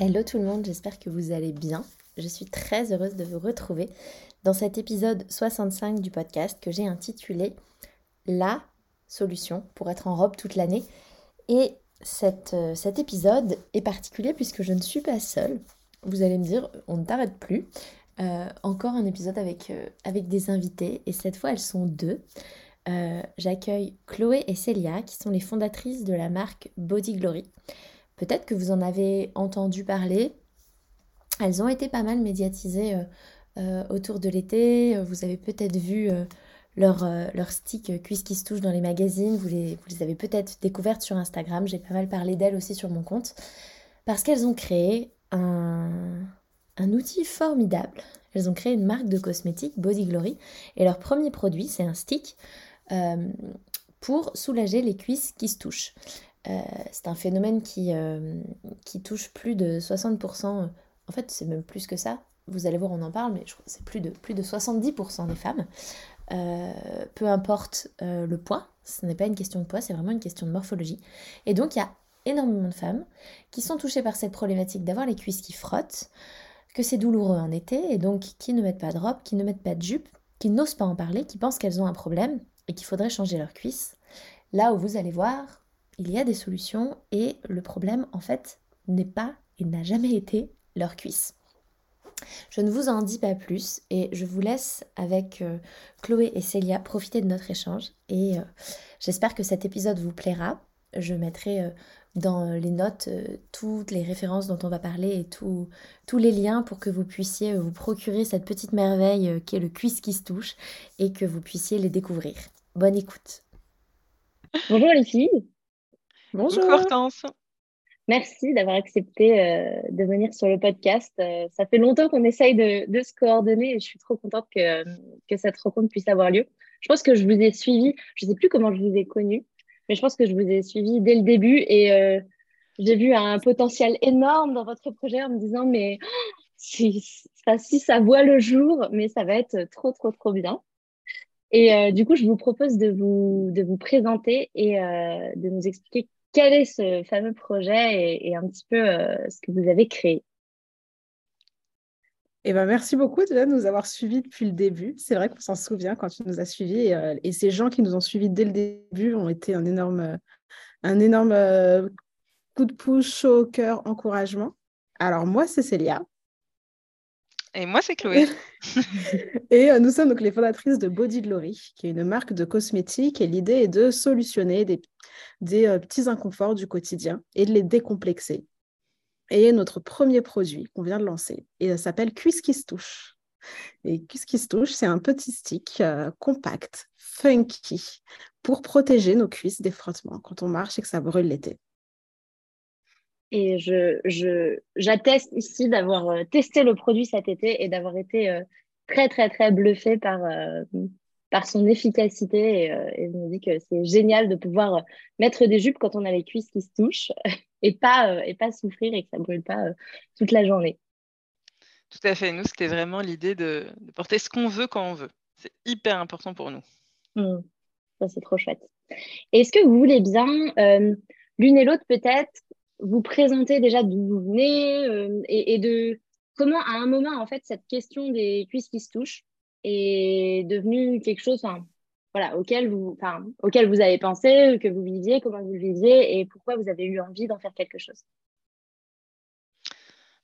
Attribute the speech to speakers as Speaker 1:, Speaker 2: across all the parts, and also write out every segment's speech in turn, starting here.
Speaker 1: Hello tout le monde, j'espère que vous allez bien. Je suis très heureuse de vous retrouver dans cet épisode 65 du podcast que j'ai intitulé La solution pour être en robe toute l'année. Et euh, cet épisode est particulier puisque je ne suis pas seule. Vous allez me dire, on ne t'arrête plus. Euh, encore un épisode avec, euh, avec des invités et cette fois elles sont deux. J'accueille Chloé et Célia qui sont les fondatrices de la marque Body Glory. Peut-être que vous en avez entendu parler. Elles ont été pas mal médiatisées euh, euh, autour de l'été. Vous avez peut-être vu euh, leur, leur stick cuisse qui se touche dans les magazines. Vous les, avez peut-être découvertes sur Instagram. J'ai pas mal parlé d'elles aussi sur mon compte. Parce qu'elles ont créé un, un outil formidable. Elles ont créé une marque de cosmétiques, Body Glory. Et leur premier produit, c'est un stick pour soulager les cuisses qui se touchent. Euh, c'est un phénomène qui, euh, touche plus de 60%, en fait c'est même plus que ça, vous allez voir on en parle, mais je crois que c'est plus de, plus de 70% des femmes. Euh, peu importe le poids, ce n'est pas une question de poids, c'est vraiment une question de morphologie. Et donc il y a énormément de femmes qui sont touchées par cette problématique d'avoir les cuisses qui frottent, que c'est douloureux en été, et donc qui ne mettent pas de robe, qui ne mettent pas de jupe, qui n'osent pas en parler, qui pensent qu'elles ont un problème et qu'il faudrait changer leurs cuisses. Là où vous allez voir, il y a des solutions et le problème en fait n'est pas et n'a jamais été leur cuisse. Je ne vous en dis pas plus et je vous laisse avec euh, Chloé et Célia profiter de notre échange et euh, j'espère que cet épisode vous plaira. Je mettrai euh, dans les notes toutes les références dont on va parler et tous les liens pour que vous puissiez vous procurer cette petite merveille qui est le cuisse qui se touche et que vous puissiez les découvrir. Bonne écoute.
Speaker 2: Bonjour les filles.
Speaker 3: Bonjour. Hortense.
Speaker 2: Merci d'avoir accepté euh, de venir sur le podcast. Euh, ça fait longtemps qu'on essaye de, se coordonner et je suis trop contente que, que, cette rencontre puisse avoir lieu. Je pense que je vous ai suivi, je ne sais plus comment je vous ai connu, mais je pense que je vous ai suivi dès le début et euh, j'ai vu un potentiel énorme dans votre projet en me disant mais si, ça, si ça voit le jour, mais ça va être trop, trop, trop bien. Et du coup, je vous propose de vous, de vous présenter et de nous expliquer quel est ce fameux projet et, un petit peu euh, ce que vous avez créé
Speaker 3: eh ben, merci beaucoup de nous avoir suivis depuis le début. C'est vrai qu'on s'en souvient quand tu nous as suivis. Euh, et, ces gens qui nous ont suivis dès le début ont été un énorme, un énorme euh, coup de pouce, chaud au cœur, encouragement. Alors moi, c'est Célia.
Speaker 4: Et moi, c'est Chloé.
Speaker 3: et nous sommes donc les fondatrices de Body Glory, qui est une marque de cosmétiques. Et l'idée est de solutionner des euh, petits inconforts du quotidien et de les décomplexer. Et notre premier produit qu'on vient de lancer, et ça s'appelle Cuisse qui se touche. Et Cuisse qui se touche, c'est un petit stick euh, compact, funky, pour protéger nos cuisses des frottements quand on marche et que ça brûle l'été.
Speaker 2: Et je, j'atteste ici d'avoir euh, testé le produit cet été et d'avoir été très, très, très bluffée par, par son efficacité. Euh, et, je me dis que c'est génial de pouvoir euh, mettre des jupes quand on a les cuisses qui se touchent et pas, euh, et pas souffrir et que ça ne brûle pas toute la journée.
Speaker 4: Tout à fait. Nous, c'était vraiment l'idée de, porter ce qu'on veut quand on veut. C'est hyper important pour nous.
Speaker 2: Mmh. Ça, c'est trop chouette. Est-ce que vous voulez bien, l'une et l'autre peut-être, vous présenter déjà d'où vous venez et, et, de comment, à un moment, en fait, cette question des cuisses qui se touchent, est devenu quelque chose voilà, auquel, vous, auquel vous avez pensé, que vous viviez, comment vous viviez et pourquoi vous avez eu envie d'en faire quelque chose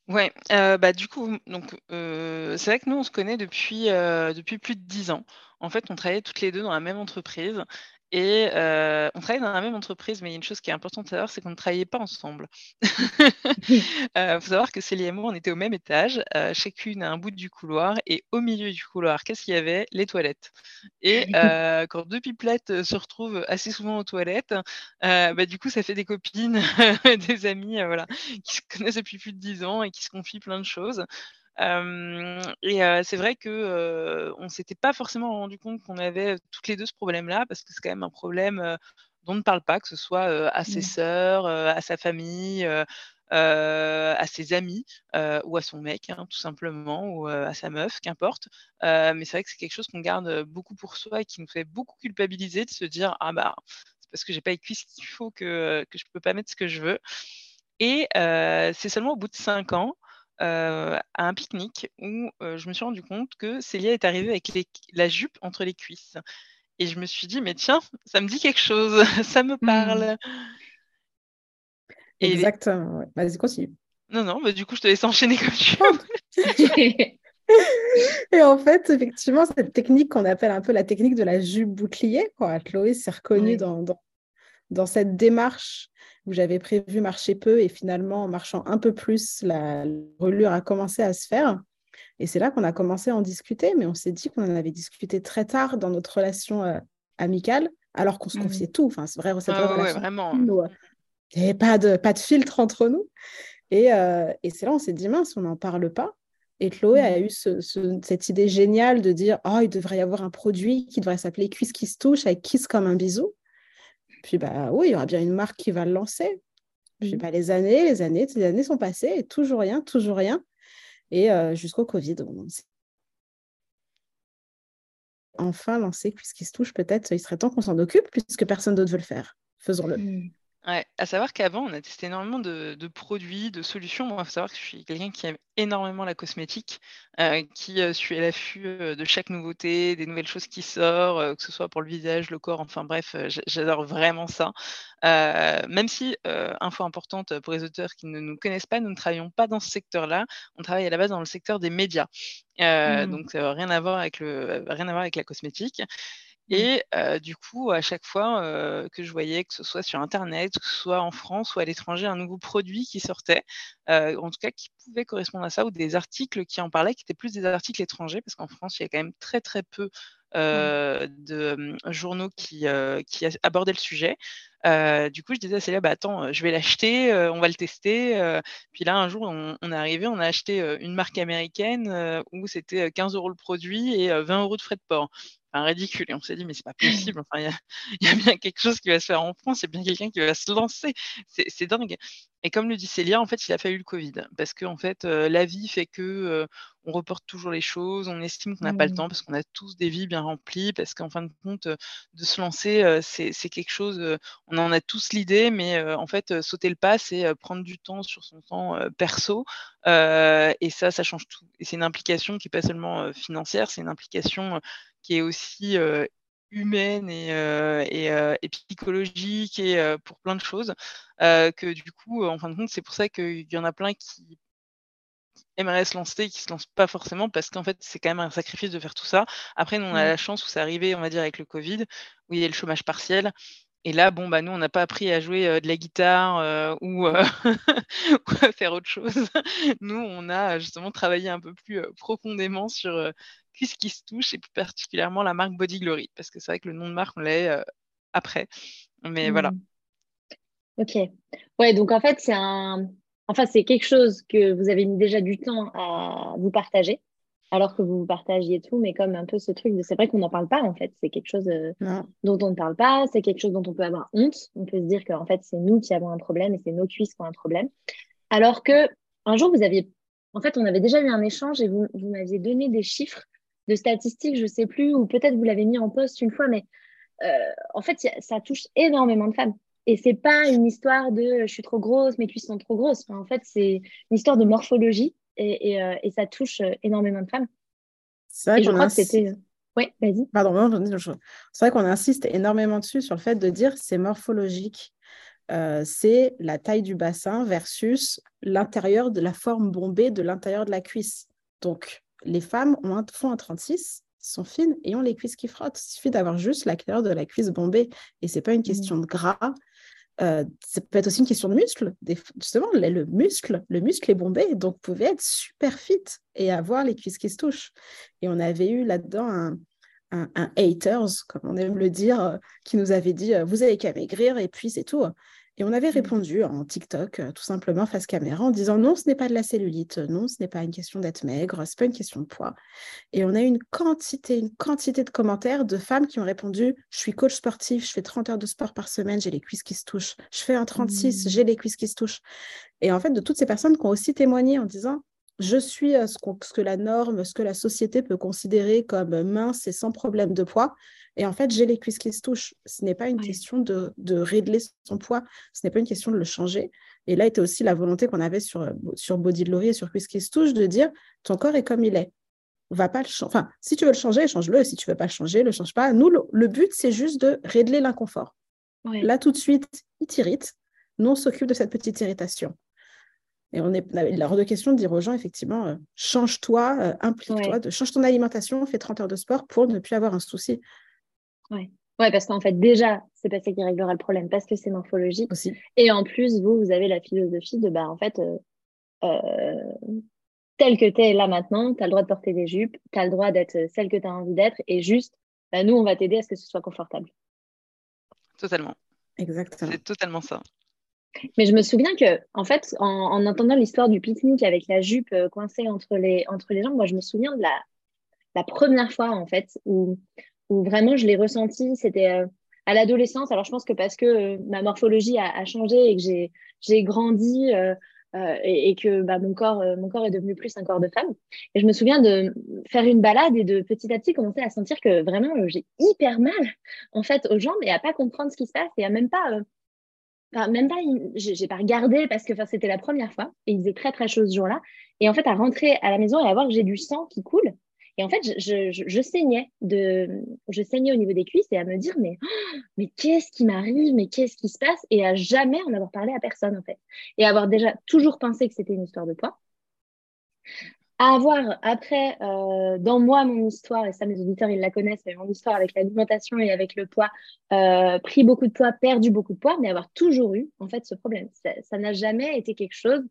Speaker 4: Ouais, bah, du coup, donc, c'est vrai que nous, on se connaît depuis, depuis plus de 10 ans. En fait, on travaillait toutes les deux dans la même entreprise et on travaillait dans la même entreprise, mais il y a une chose qui est importante à savoir, c'est qu'on ne travaillait pas ensemble. Il faut savoir que Célie et moi, on était au même étage, chacune à un bout du couloir et au milieu du couloir, qu'est-ce qu'il y avait? Les toilettes et quand 2 pipelettes, se retrouvent assez souvent aux toilettes, bah, du coup, ça fait des copines, des amis, voilà, qui se connaissent depuis plus de 10 ans et qui se confient plein de choses et c'est vrai que on s'était pas forcément rendu compte qu'on avait toutes les deux ce problème-là, parce que c'est quand même un problème dont on ne parle pas, que ce soit à ses mmh. sœurs, à sa famille, à ses amis ou à son mec, hein, tout simplement, ou à sa meuf, qu'importe. mais c'est vrai que c'est quelque chose qu'on garde beaucoup pour soi et qui nous fait beaucoup culpabiliser de se dire ah bah c'est parce que j'ai pas les cuisses qu'il faut que que je peux pas mettre ce que je veux. Et c'est seulement au bout de cinq ans à un pique-nique où je me suis rendu compte que Célia est arrivée avec la jupe entre les cuisses. Et je me suis dit, mais tiens, ça me dit quelque chose, ça me mmh. parle.
Speaker 3: Exactement, vas-y, continue.
Speaker 4: Non, non, bah, du coup, je te laisse enchaîner comme tu veux.
Speaker 3: et en fait, effectivement, cette technique qu'on appelle un peu la technique de la jupe bouclier, quoi. Chloé s'est reconnue dans, dans cette démarche où j'avais prévu marcher peu et finalement, en marchant un peu plus, la relure a commencé à se faire. Et c'est là qu'on a commencé à en discuter, mais on s'est dit qu'on en avait discuté très tard dans notre relation euh, amicale, alors qu'on se mmh. confiait tout. Enfin, c'est vrai, cette
Speaker 4: ah relation. vraiment.
Speaker 3: Euh, il n'y avait pas de, pas de filtre entre nous. Et, euh, et c'est là on s'est dit, mince, on n'en parle pas. Et Chloé a mmh. eu cette idée géniale de dire, oh, il devrait y avoir un produit qui devrait s'appeler Cuisse qui se touche avec Kiss comme un bisou. Puis, bah oui, il y aura bien une marque qui va le lancer. Puis, mmh. bah, les années, les années, les années sont passées et toujours rien, toujours rien. Et euh, jusqu'au Covid, on enfin lancé puisqu'il se touche, peut-être il serait temps qu'on s'en occupe puisque personne d'autre veut le faire. Faisons-le.
Speaker 4: Mmh. Ouais, à savoir qu'avant, on a testé énormément de, produits, de solutions. Moi, il faut savoir que je suis quelqu'un qui aime énormément la cosmétique, euh, qui euh, suit à l'affût euh, de chaque nouveauté, des nouvelles choses qui sortent, que ce soit pour le visage, le corps, enfin bref, j'adore vraiment ça. même si, info importante pour les auteurs qui ne nous connaissent pas, nous ne travaillons pas dans ce secteur-là. On travaille à la base dans le secteur des médias. Mmh. Donc, rien à voir avec le, rien à voir avec la cosmétique. Mmh. Et du coup, à chaque fois que je voyais, que ce soit sur Internet, que ce soit en France ou à l'étranger, un nouveau produit qui sortait, en tout cas qui pouvait correspondre à ça, ou des articles qui en parlaient, qui étaient plus des articles étrangers, parce qu'en France, il y a quand même très très peu de mmh, journaux qui, qui abordaient le sujet. Du coup, je disais à Célia, bah, attends, je vais l'acheter, on va le tester. puis là, un jour, on, on, est arrivé, on a acheté une marque américaine où c'était 15 euros le produit et 20 euros de frais de port ridicule. Et on s'est dit, mais c'est pas possible. Enfin, il y, a bien quelque chose qui va se faire en France, il y a bien quelqu'un qui va se lancer. C'est dingue. Et comme le dit Célia, en fait, il a fallu le Covid. Parce que, en fait, euh, la vie fait que euh, on reporte toujours les choses, on estime qu'on n'a pas le mmh. temps parce qu'on a tous des vies bien remplies, parce qu'en fin de compte, euh, de se lancer, c'est quelque chose, on en a tous l'idée, mais en fait, sauter le pas, c'est prendre du temps sur son temps perso. et ça, ça change tout. Et c'est une implication qui n'est pas seulement financière, c'est une implication qui est aussi humaine et, et, psychologique et pour plein de choses, que du coup, en fin de compte, c'est pour ça qu'il y en a plein qui aimeraient se lancer et qui se lancent pas forcément parce qu'en fait, c'est quand même un sacrifice de faire tout ça. Après, nous, on a mmh. la chance où c'est arrivé, on va dire, avec le Covid, où il y a le chômage partiel. Et là, bon, bah, nous, on n'a pas appris à jouer de la guitare ou, ou, à faire autre chose. Nous, on a justement travaillé un peu plus profondément sur ce qui se touche, et plus particulièrement la marque Body Glory, parce que c'est vrai que le nom de marque, on l'a euh, après. Mais voilà. Mmh.
Speaker 2: Ok. Ouais, donc en fait, c'est c'est quelque chose que vous avez mis déjà du temps à vous partager, alors que vous vous partagiez tout, mais comme un peu ce truc de. C'est vrai qu'on n'en parle pas, en fait. C'est quelque chose euh, dont on ne parle pas, c'est quelque chose dont on peut avoir honte. On peut se dire qu'en fait, c'est nous qui avons un problème et c'est nos cuisses qui ont un problème. Alors que un jour, vous aviez. En fait, on avait déjà eu un échange et vous, vous m'aviez donné des chiffres de statistiques, je ne sais plus, ou peut-être vous l'avez mis en poste une fois, mais euh, en fait, ça touche énormément de femmes. Et c'est pas une histoire de je suis trop grosse, mes cuisses sont trop grosses. en fait, c'est une histoire de morphologie et, euh, ça touche euh, énormément de femmes.
Speaker 3: C'est vrai je crois que
Speaker 2: c'était. Oui, vas-y.
Speaker 3: Pardon, c'est vrai qu'on insiste énormément dessus sur le fait de dire c'est morphologique. c'est la taille du bassin versus l'intérieur de la forme bombée de l'intérieur de la cuisse. Donc, les femmes ont un, font un 36, sont fines et ont les cuisses qui frottent. Il suffit d'avoir juste l'intérieur de la cuisse bombée. Et ce n'est pas une mmh. question de gras. Ça peut être aussi une question de muscle. justement, le, muscle, le muscle est bombé, donc vous pouvez être super fit et avoir les cuisses qui se touchent. Et on avait eu là-dedans un, un, haters, comme on aime le dire, euh, qui nous avait dit euh, vous avez qu'à maigrir et puis c'est tout. Et on avait mmh. répondu en TikTok, euh, tout simplement face caméra, en disant non, ce n'est pas de la cellulite, non, ce n'est pas une question d'être maigre, c'est pas une question de poids. Et on a eu une quantité, une quantité de commentaires de femmes qui ont répondu je suis coach sportif, je fais 30 heures de sport par semaine, j'ai les cuisses qui se touchent. Je fais un 36, mmh. j'ai les cuisses qui se touchent. Et en fait, de toutes ces personnes qui ont aussi témoigné en disant je suis euh, ce, que la norme, ce que la société peut considérer comme mince et sans problème de poids. Et en fait, j'ai les cuisses qui se touchent. Ce n'est pas une question de, de, régler son poids, ce n'est pas une question de le changer. Et là était aussi la volonté qu'on avait sur, sur Body de Laurie et sur Cuisses qui se touchent de dire ton corps est comme il est. On va pas le changer. Enfin, si tu veux le changer, change-le. Si tu veux pas le changer, le change pas. Nous, le, but, c'est juste de régler l'inconfort. Là, tout de suite, il t'irrite. Nous, on s'occupe de cette petite irritation. Et on est la de question de dire aux gens, effectivement, euh, change-toi, euh, implique-toi, change ton alimentation, fais 30 heures de sport pour ne plus avoir un souci.
Speaker 2: Oui, ouais, parce qu'en fait, déjà, c'est pas ça qui réglera le problème, parce que c'est morphologique.
Speaker 3: Aussi.
Speaker 2: Et en plus, vous, vous avez la philosophie de, bah, en fait, euh, tel que tu es là maintenant, tu as le droit de porter des jupes, tu as le droit d'être celle que tu as envie d'être, et juste, bah, nous, on va t'aider à ce que ce soit confortable.
Speaker 4: Totalement.
Speaker 3: Exactement.
Speaker 4: C'est totalement ça.
Speaker 2: Mais je me souviens que, en fait, en, entendant l'histoire du pique-nique avec la jupe euh, coincée entre les, entre les jambes, moi, je me souviens de la, la première fois, en fait, où, où vraiment je l'ai ressenti. C'était euh, à l'adolescence. Alors, je pense que parce que euh, ma morphologie a, changé et que j'ai grandi et, que bah, mon, corps, mon corps est devenu plus un corps de femme. Et je me souviens de faire une balade et de petit à petit commencer à sentir que vraiment j'ai hyper mal, en fait, aux jambes et à pas comprendre ce qui se passe et à même pas même pas, j'ai pas regardé parce que c'était la première fois et il faisait très très chaud ce jour-là. Et en fait, à rentrer à la maison et à voir que j'ai du sang qui coule. Et en fait, je, saignais je saignais au niveau des cuisses et à me dire mais mais qu'est-ce qui m'arrive, mais qu'est-ce qui se passe? Et à jamais en avoir parlé à personne en fait et avoir déjà toujours pensé que c'était une histoire de poids à avoir après euh, dans moi mon histoire, et ça mes auditeurs ils la connaissent, mais mon histoire avec l'alimentation et avec le poids, euh, pris beaucoup de poids, perdu beaucoup de poids, mais avoir toujours eu en fait ce problème. Ça n'a jamais été quelque chose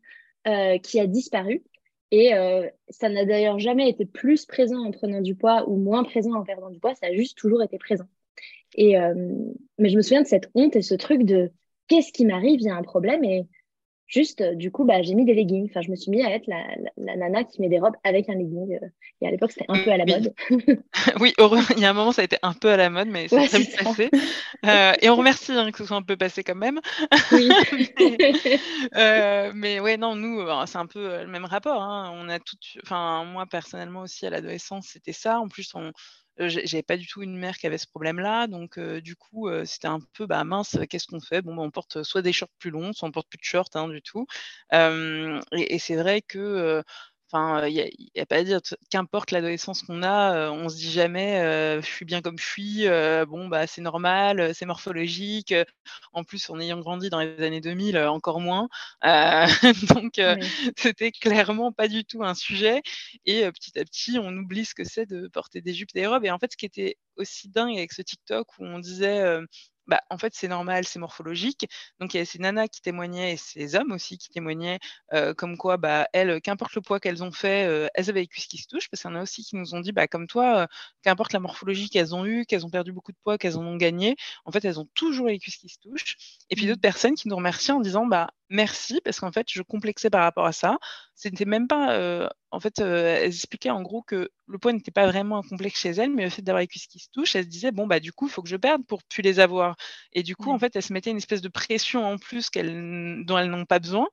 Speaker 2: euh, qui a disparu. Et ça n'a d'ailleurs jamais été plus présent en prenant du poids ou moins présent en perdant du poids, ça a juste toujours été présent. Et, mais je me souviens de cette honte et ce truc de qu'est-ce qui m'arrive, il y a un problème Juste, euh, du coup, bah, j'ai mis des leggings. Enfin, je me suis mis à être la, nana qui met des robes avec un legging. Euh, et à l'époque, c'était un peu à la mode.
Speaker 4: oui, heureux. il y a un moment, ça a été un peu à la mode, mais c'est très vite passé. Euh, et on remercie hein, que ce soit un peu passé quand même. Oui. mais, ouais, non, nous, c'est un peu le même rapport. Hein. On a tout. Enfin, moi, personnellement aussi, à l'adolescence, c'était ça. En plus, on j'avais pas du tout une mère qui avait ce problème-là, donc du coup, c'était un peu, bah mince, qu'est-ce qu'on fait? Bon, bah, on porte soit des shorts plus longs, soit on porte plus de shorts hein, du tout. et, c'est vrai que Enfin, il n'y a, pas à dire, qu'importe l'adolescence qu'on a, on se dit jamais je suis bien comme je suis, bon, bah, c'est normal, c'est morphologique. En plus, en ayant grandi dans les années 2000, encore moins. donc, c'était clairement pas du tout un sujet. Et petit à petit, on oublie ce que c'est de porter des jupes, des robes. Et en fait, ce qui était aussi dingue avec ce TikTok où on disait bah, en fait, c'est normal, c'est morphologique. Donc, il y a ces nanas qui témoignaient et ces hommes aussi qui témoignaient comme quoi, bah, elles, qu'importe le poids qu'elles ont fait, elles avaient les cuisses qui se touchent. Parce qu'il y en a aussi qui nous ont dit, bah, comme toi, qu'importe la morphologie qu'elles ont eue, qu'elles ont perdu beaucoup de poids, qu'elles en ont gagné, en fait, elles ont toujours les cuisses qui se touchent. Et puis, mmh. d'autres personnes qui nous remercient en disant, bah, merci, parce qu'en fait, je complexais par rapport à ça. C'était même pas. en fait, elles expliquaient en gros que le poids n'était pas vraiment un complexe chez elles, mais le fait d'avoir les cuisses qui se touchent, elles se disaient, bon, bah, du coup, il faut que je perde pour plus les avoir. Et du coup, en fait, elles se mettaient une espèce de pression en plus dont elles n'ont pas besoin.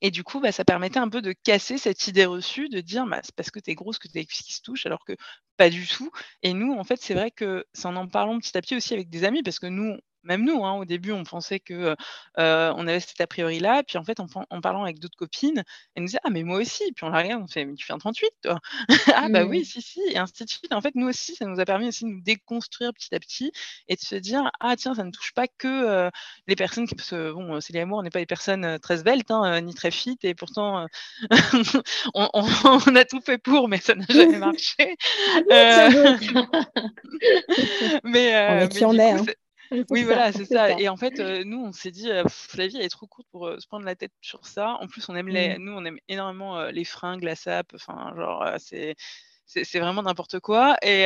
Speaker 4: Et du coup, bah, ça permettait un peu de casser cette idée reçue de dire bah, c'est parce que tu es grosse que tu as les cuisses qui se touchent, alors que pas du tout. Et nous, en fait, c'est vrai que c'est en en parlant petit à petit aussi avec des amis, parce que nous, même nous, hein, au début, on pensait que on avait cet a priori-là. Puis en fait, en, parlant avec d'autres copines, elles nous disaient Ah, mais moi aussi. Puis on la regarde, on fait Mais tu fais un 38, toi? Ah, bah oui, mmh. si, si. Et ainsi de suite. En fait, nous aussi, ça nous a permis aussi de nous déconstruire petit à petit et de se dire Ah, tiens, ça ne touche pas que les personnes qui. Parce que, bon, c'est les amours, on n'est pas des personnes très sveltes, hein, ni très fit. Et pourtant, on, a tout fait pour, mais ça n'a jamais marché.
Speaker 3: Mais,
Speaker 4: euh,
Speaker 3: qui on est.
Speaker 4: Oui, voilà, c'est ça. Et en fait, nous, on s'est dit, la vie, elle est trop courte pour se prendre la tête sur ça. En plus, on aime les, nous, on aime énormément les fringues, la sape. Enfin, genre, c'est c'est vraiment n'importe quoi. Et,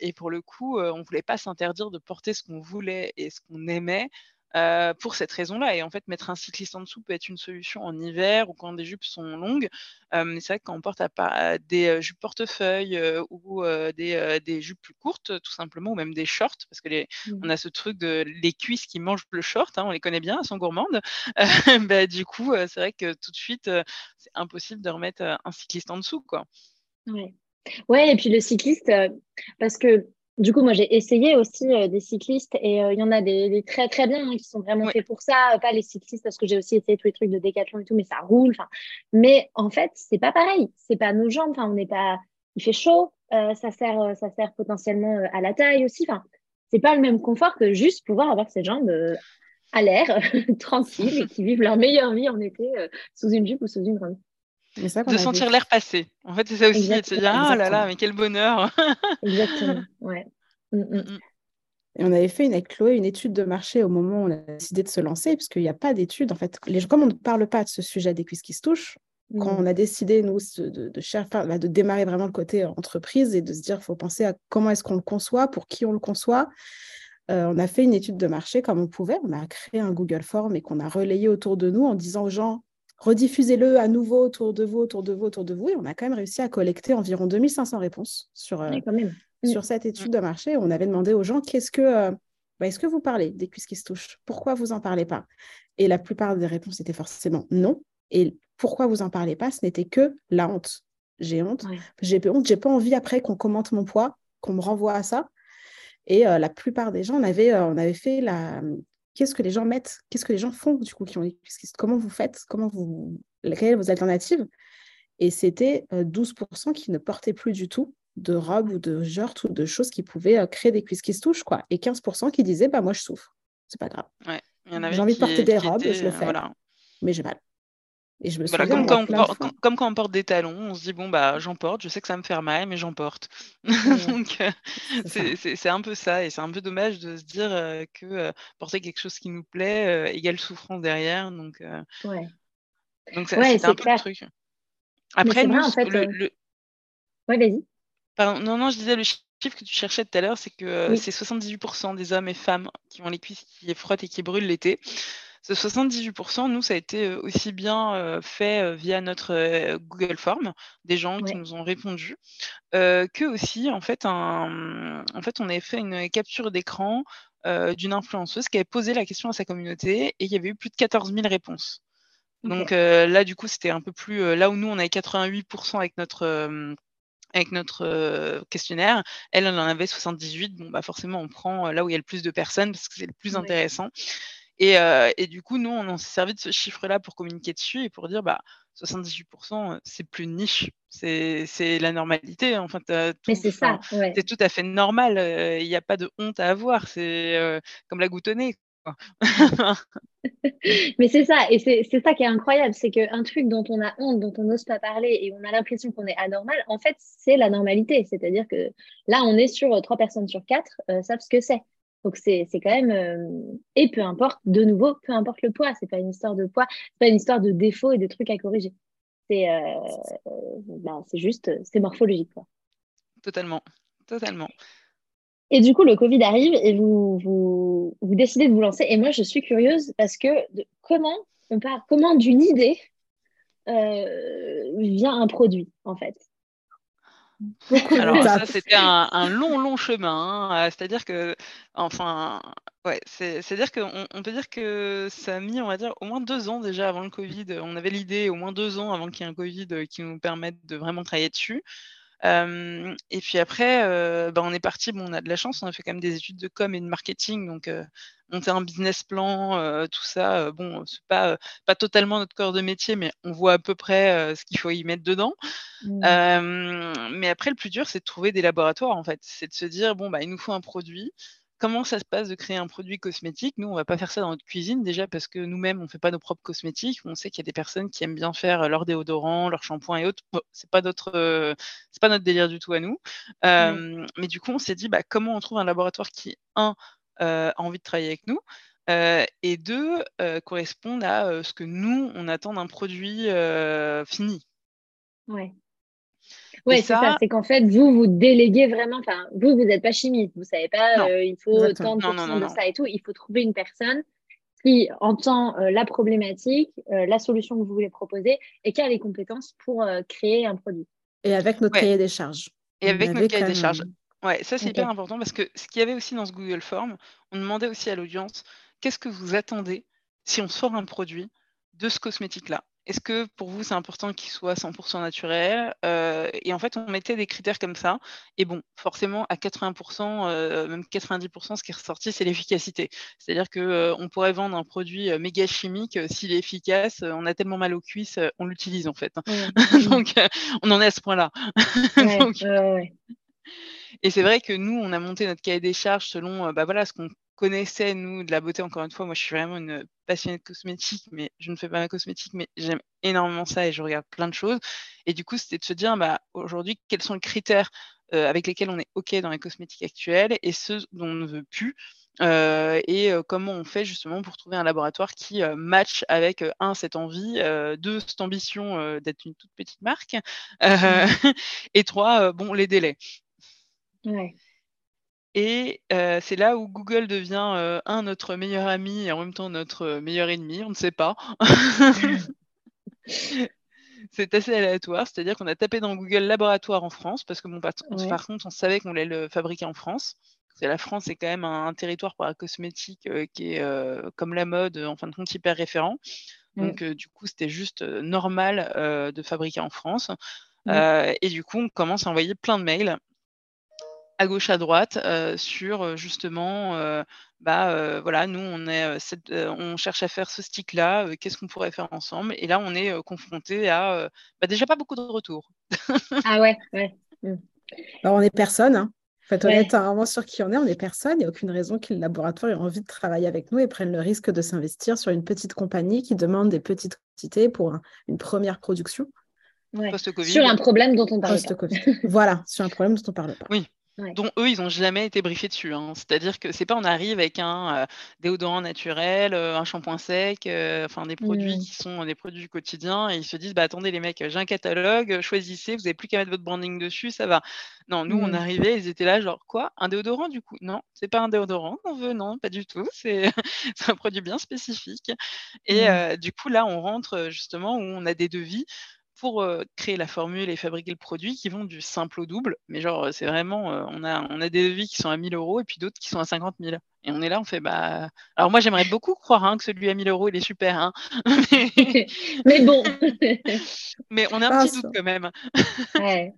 Speaker 4: et, pour le coup, on ne voulait pas s'interdire de porter ce qu'on voulait et ce qu'on aimait. Euh, pour cette raison-là. Et en fait, mettre un cycliste en dessous peut être une solution en hiver ou quand des jupes sont longues. Euh, c'est vrai que quand on porte à, des euh, jupes portefeuille ou des, jupes plus courtes, tout simplement, ou même des shorts, parce que les, mmh. on a ce truc de les cuisses qui mangent le short, hein, on les connaît bien, elles sont gourmandes. bah, du coup, c'est vrai que tout de suite, c'est impossible de remettre un cycliste en dessous. Quoi.
Speaker 2: Ouais. ouais, et puis le cycliste, parce que du coup, moi, j'ai essayé aussi euh, des cyclistes et euh, il y en a des, très, très bien hein, qui sont vraiment faits pour ça. Pas les cyclistes parce que j'ai aussi essayé tous les trucs de décathlon et tout, mais ça roule. Mais en fait, c'est pas pareil. C'est pas nos jambes. Enfin, on n'est pas. Il fait chaud. Euh, ça, sert, ça sert potentiellement à la taille aussi. Enfin, c'est pas le même confort que juste pouvoir avoir ses jambes à l'air, tranquilles et qui vivent leur meilleure vie en été sous une jupe ou sous une robe.
Speaker 4: De sentir l'air passer. En fait, c'est ça aussi, de se dire Ah là là, mais quel bonheur
Speaker 2: Exactement, ouais. Mmh, mmh.
Speaker 3: Mmh. Et on avait fait une, avec Chloé une étude de marché au moment où on a décidé de se lancer, parce qu'il n'y a pas d'étude. En fait, les, comme on ne parle pas de ce sujet des cuisses qui se touchent, quand on a décidé, nous, de, de, bah, de, démarrer vraiment le côté entreprise et de se dire, il faut penser à comment est-ce qu'on le conçoit, pour qui on le conçoit, euh, on a fait une étude de marché comme on pouvait. On a créé un Google Form et qu'on a relayé autour de nous en disant aux gens, rediffusez-le à nouveau autour de vous, autour de vous, autour de vous. Et on a quand même réussi à collecter environ 2500 réponses sur, euh, sur cette étude de marché. On avait demandé aux gens qu'est-ce que, euh, bah, est-ce que vous parlez des cuisses qui se touchent? Pourquoi vous en parlez pas? Et la plupart des réponses étaient forcément non. Et pourquoi vous en parlez pas? Ce n'était que la honte. J'ai honte. J'ai honte. J'ai pas envie après qu'on commente mon poids, qu'on me renvoie à ça. Et euh, la plupart des gens, on avait, on avait fait la, qu'est-ce que les gens mettent, qu'est-ce que les gens font du coup qui ont comment vous faites, comment vous, quelles sont vos alternatives. Et c'était 12% euh, qui ne portaient plus du tout de robes ou de shorts ou de choses qui pouvaient euh, créer des cuisses qui se touchent, quoi. Et 15% qui disaient, bah moi je souffre, c'est pas grave. J'ai envie de porter des robes, je le fais, mais j'ai mal
Speaker 4: comme, quand on, comme, quand on porte des talons, on se dit bon bah j'en porte, je sais que ça me fait mal, mais j'en porte. Donc euh, c'est un peu ça, et c'est un peu dommage de se dire euh, que euh, porter quelque chose qui nous plaît égale souffrance derrière. Donc
Speaker 2: ouais.
Speaker 4: donc c'est un peu le truc. Après nous, le,
Speaker 2: Ouais, vas-y.
Speaker 4: non non, je disais le chiffre que tu cherchais tout à l'heure, c'est que c'est 78% des hommes et femmes qui ont les cuisses qui frottent et qui brûlent l'été. Ce 78%, nous, ça a été aussi bien fait via notre Google Form, des gens qui nous ont répondu, que aussi, en fait, un, en fait, on avait fait une capture d'écran d'une influenceuse qui avait posé la question à sa communauté et il y avait eu plus de 14 000 réponses. Donc là, du coup, c'était un peu plus. là où nous, on avait 88% avec notre avec notre questionnaire. Elle, elle en avait 78. Bon, bah forcément, on prend là où il y a le plus de personnes parce que c'est le plus intéressant. Et, du coup, nous, on s'est servi de ce chiffre-là pour communiquer dessus et pour dire, bah, 78%, c'est plus niche, c'est la normalité. Enfin,
Speaker 2: Mais c'est ça,
Speaker 4: C'est tout à fait normal. Il n'y a pas de honte à avoir. C'est comme la goutonnée.
Speaker 2: Mais c'est ça, et c'est ça qui est incroyable, c'est qu'un truc dont on a honte, dont on n'ose pas parler et on a l'impression qu'on est anormal, en fait, c'est la normalité. C'est-à-dire que là, on est sur trois personnes sur quatre savent ce que c'est. Donc c'est quand même euh, et peu importe de nouveau peu importe le poids c'est pas une histoire de poids c'est pas une histoire de défauts et de trucs à corriger c'est euh, bah, c'est juste c'est morphologique quoi.
Speaker 4: Totalement totalement.
Speaker 2: Et du coup le Covid arrive et vous vous, vous décidez de vous lancer et moi je suis curieuse parce que comment on part comment d'une idée euh, vient un produit en fait?
Speaker 4: Alors ça, c'était un, long, long chemin. Hein. C'est-à-dire que, enfin, ouais, c'est-à-dire qu'on on peut dire que ça a mis, on va dire, au moins deux ans déjà avant le Covid. On avait l'idée, au moins deux ans avant qu'il y ait un Covid qui nous permette de vraiment travailler dessus. Et puis après, bah, on est parti, bon, on a de la chance, on a fait quand même des études de com et de marketing, donc monter un business plan, tout ça, bon, c'est pas, pas totalement notre corps de métier, mais on voit à peu près ce qu'il faut y mettre dedans. Mmh. mais après, le plus dur, c'est de trouver des laboratoires, en fait. C'est de se dire, bon, bah, il nous faut un produit comment ça se passe de créer un produit cosmétique? Nous, on va pas faire ça dans notre cuisine déjà parce que nous-mêmes, on fait pas nos propres cosmétiques. On sait qu'il y a des personnes qui aiment bien faire leur déodorant, leur shampoing et autres. c'est pas notre, c'est pas notre délire du tout à nous. Mais du coup, on s'est dit, bah, comment on trouve un laboratoire qui un a envie de travailler avec nous. et deux, correspondent à ce que nous, on attend d'un produit fini.
Speaker 2: Ouais. Oui, c'est ça. C'est qu'en fait, vous, vous déléguez vraiment. Enfin, vous, vous n'êtes pas chimiste. Vous ne savez pas, euh, il faut tant de de ça et tout. Il faut trouver une personne qui entend euh, la problématique, euh, la solution que vous voulez proposer et qui a les compétences pour créer un produit.
Speaker 3: Et avec notre cahier des charges.
Speaker 4: Et avec notre cahier des charges. Ouais, ça, c'est hyper important parce que ce qu'il y avait aussi dans ce Google Form, on demandait aussi à l'audience qu'est-ce que vous attendez si on sort un produit de ce cosmétique-là? Est-ce que pour vous, c'est important qu'il soit 100% naturel euh, Et en fait, on mettait des critères comme ça. Et bon, forcément, à 80%, euh, même 90%, ce qui est ressorti, c'est l'efficacité. C'est-à-dire qu'on euh, pourrait vendre un produit méga chimique, s'il est efficace, on a tellement mal aux cuisses, on l'utilise en fait. Donc, on en est à ce point-là. et c'est vrai que nous, on a monté notre cahier des charges selon bah voilà, ce qu'on connaissait, nous, de la beauté, encore une fois, moi, je suis vraiment une passionnée de cosmétique, mais je ne fais pas ma cosmétique, mais j'aime énormément ça et je regarde plein de choses. Et du coup, c'était de se dire, bah, aujourd'hui, quels sont les critères euh, avec lesquels on est OK dans les cosmétiques actuelles et ceux dont on ne veut plus. Euh, et euh, comment on fait justement pour trouver un laboratoire qui match avec un cette envie, deux cette ambition d'être une toute petite marque, mmh. et trois bon les délais.
Speaker 2: Ouais.
Speaker 4: Et c'est là où Google devient un notre meilleur ami et en même temps notre meilleur ennemi, on ne sait pas. c'est assez aléatoire, c'est-à-dire qu'on a tapé dans Google laboratoire en France parce que bon, par, contre, on savait qu'on allait le fabriquer en France. La France c'est quand même un, territoire pour la cosmétique qui est comme la mode, en fin de compte, hyper référent. Donc, du coup, c'était juste normal de fabriquer en France. et du coup, on commence à envoyer plein de mails à gauche, à droite, euh, sur euh, justement, euh, bah voilà, nous on est, on cherche à faire ce stick-là, qu'est-ce qu'on pourrait faire ensemble? Et là, on est confronté à bah, déjà pas beaucoup de retours.
Speaker 2: ah ouais, ouais. Mmh.
Speaker 3: Alors, on est personne. Hein. En fait, on est vraiment sur qui on est, on est personne. Il n'y a aucune raison que le laboratoire ait envie de travailler avec nous et prenne le risque de s'investir sur une petite compagnie qui demande des petites quantités pour une première production.
Speaker 2: Sur un problème dont on parle
Speaker 3: pas. voilà, sur un problème dont on ne parle pas.
Speaker 4: Oui, dont eux, ils n'ont jamais été briefés dessus. Hein. C'est-à-dire que c'est pas on arrive avec un euh, déodorant naturel, euh, un shampoing sec, euh, enfin des produits mmh. qui sont des produits du quotidien, et ils se disent bah attendez les mecs, j'ai un catalogue, choisissez, vous n'avez plus qu'à mettre votre branding dessus, ça va. Non, nous on mmh. arrivait, ils étaient là genre quoi, un déodorant du coup? Non, c'est pas un déodorant qu'on veut, non, pas du tout. C'est un produit bien spécifique. Et mmh. du coup là, on rentre justement où on a des devis pour créer la formule et fabriquer le produit qui vont du simple au double. Mais genre, c'est vraiment, on, a, on a des devis qui sont à 1000 euros et puis d'autres qui sont à 50 000. Et on est là, on fait, bah. Alors moi, j'aimerais beaucoup croire hein, que celui à 1000 euros, il est super. Hein.
Speaker 2: Mais... bon.
Speaker 4: Mais on a un petit doute quand même. ouais.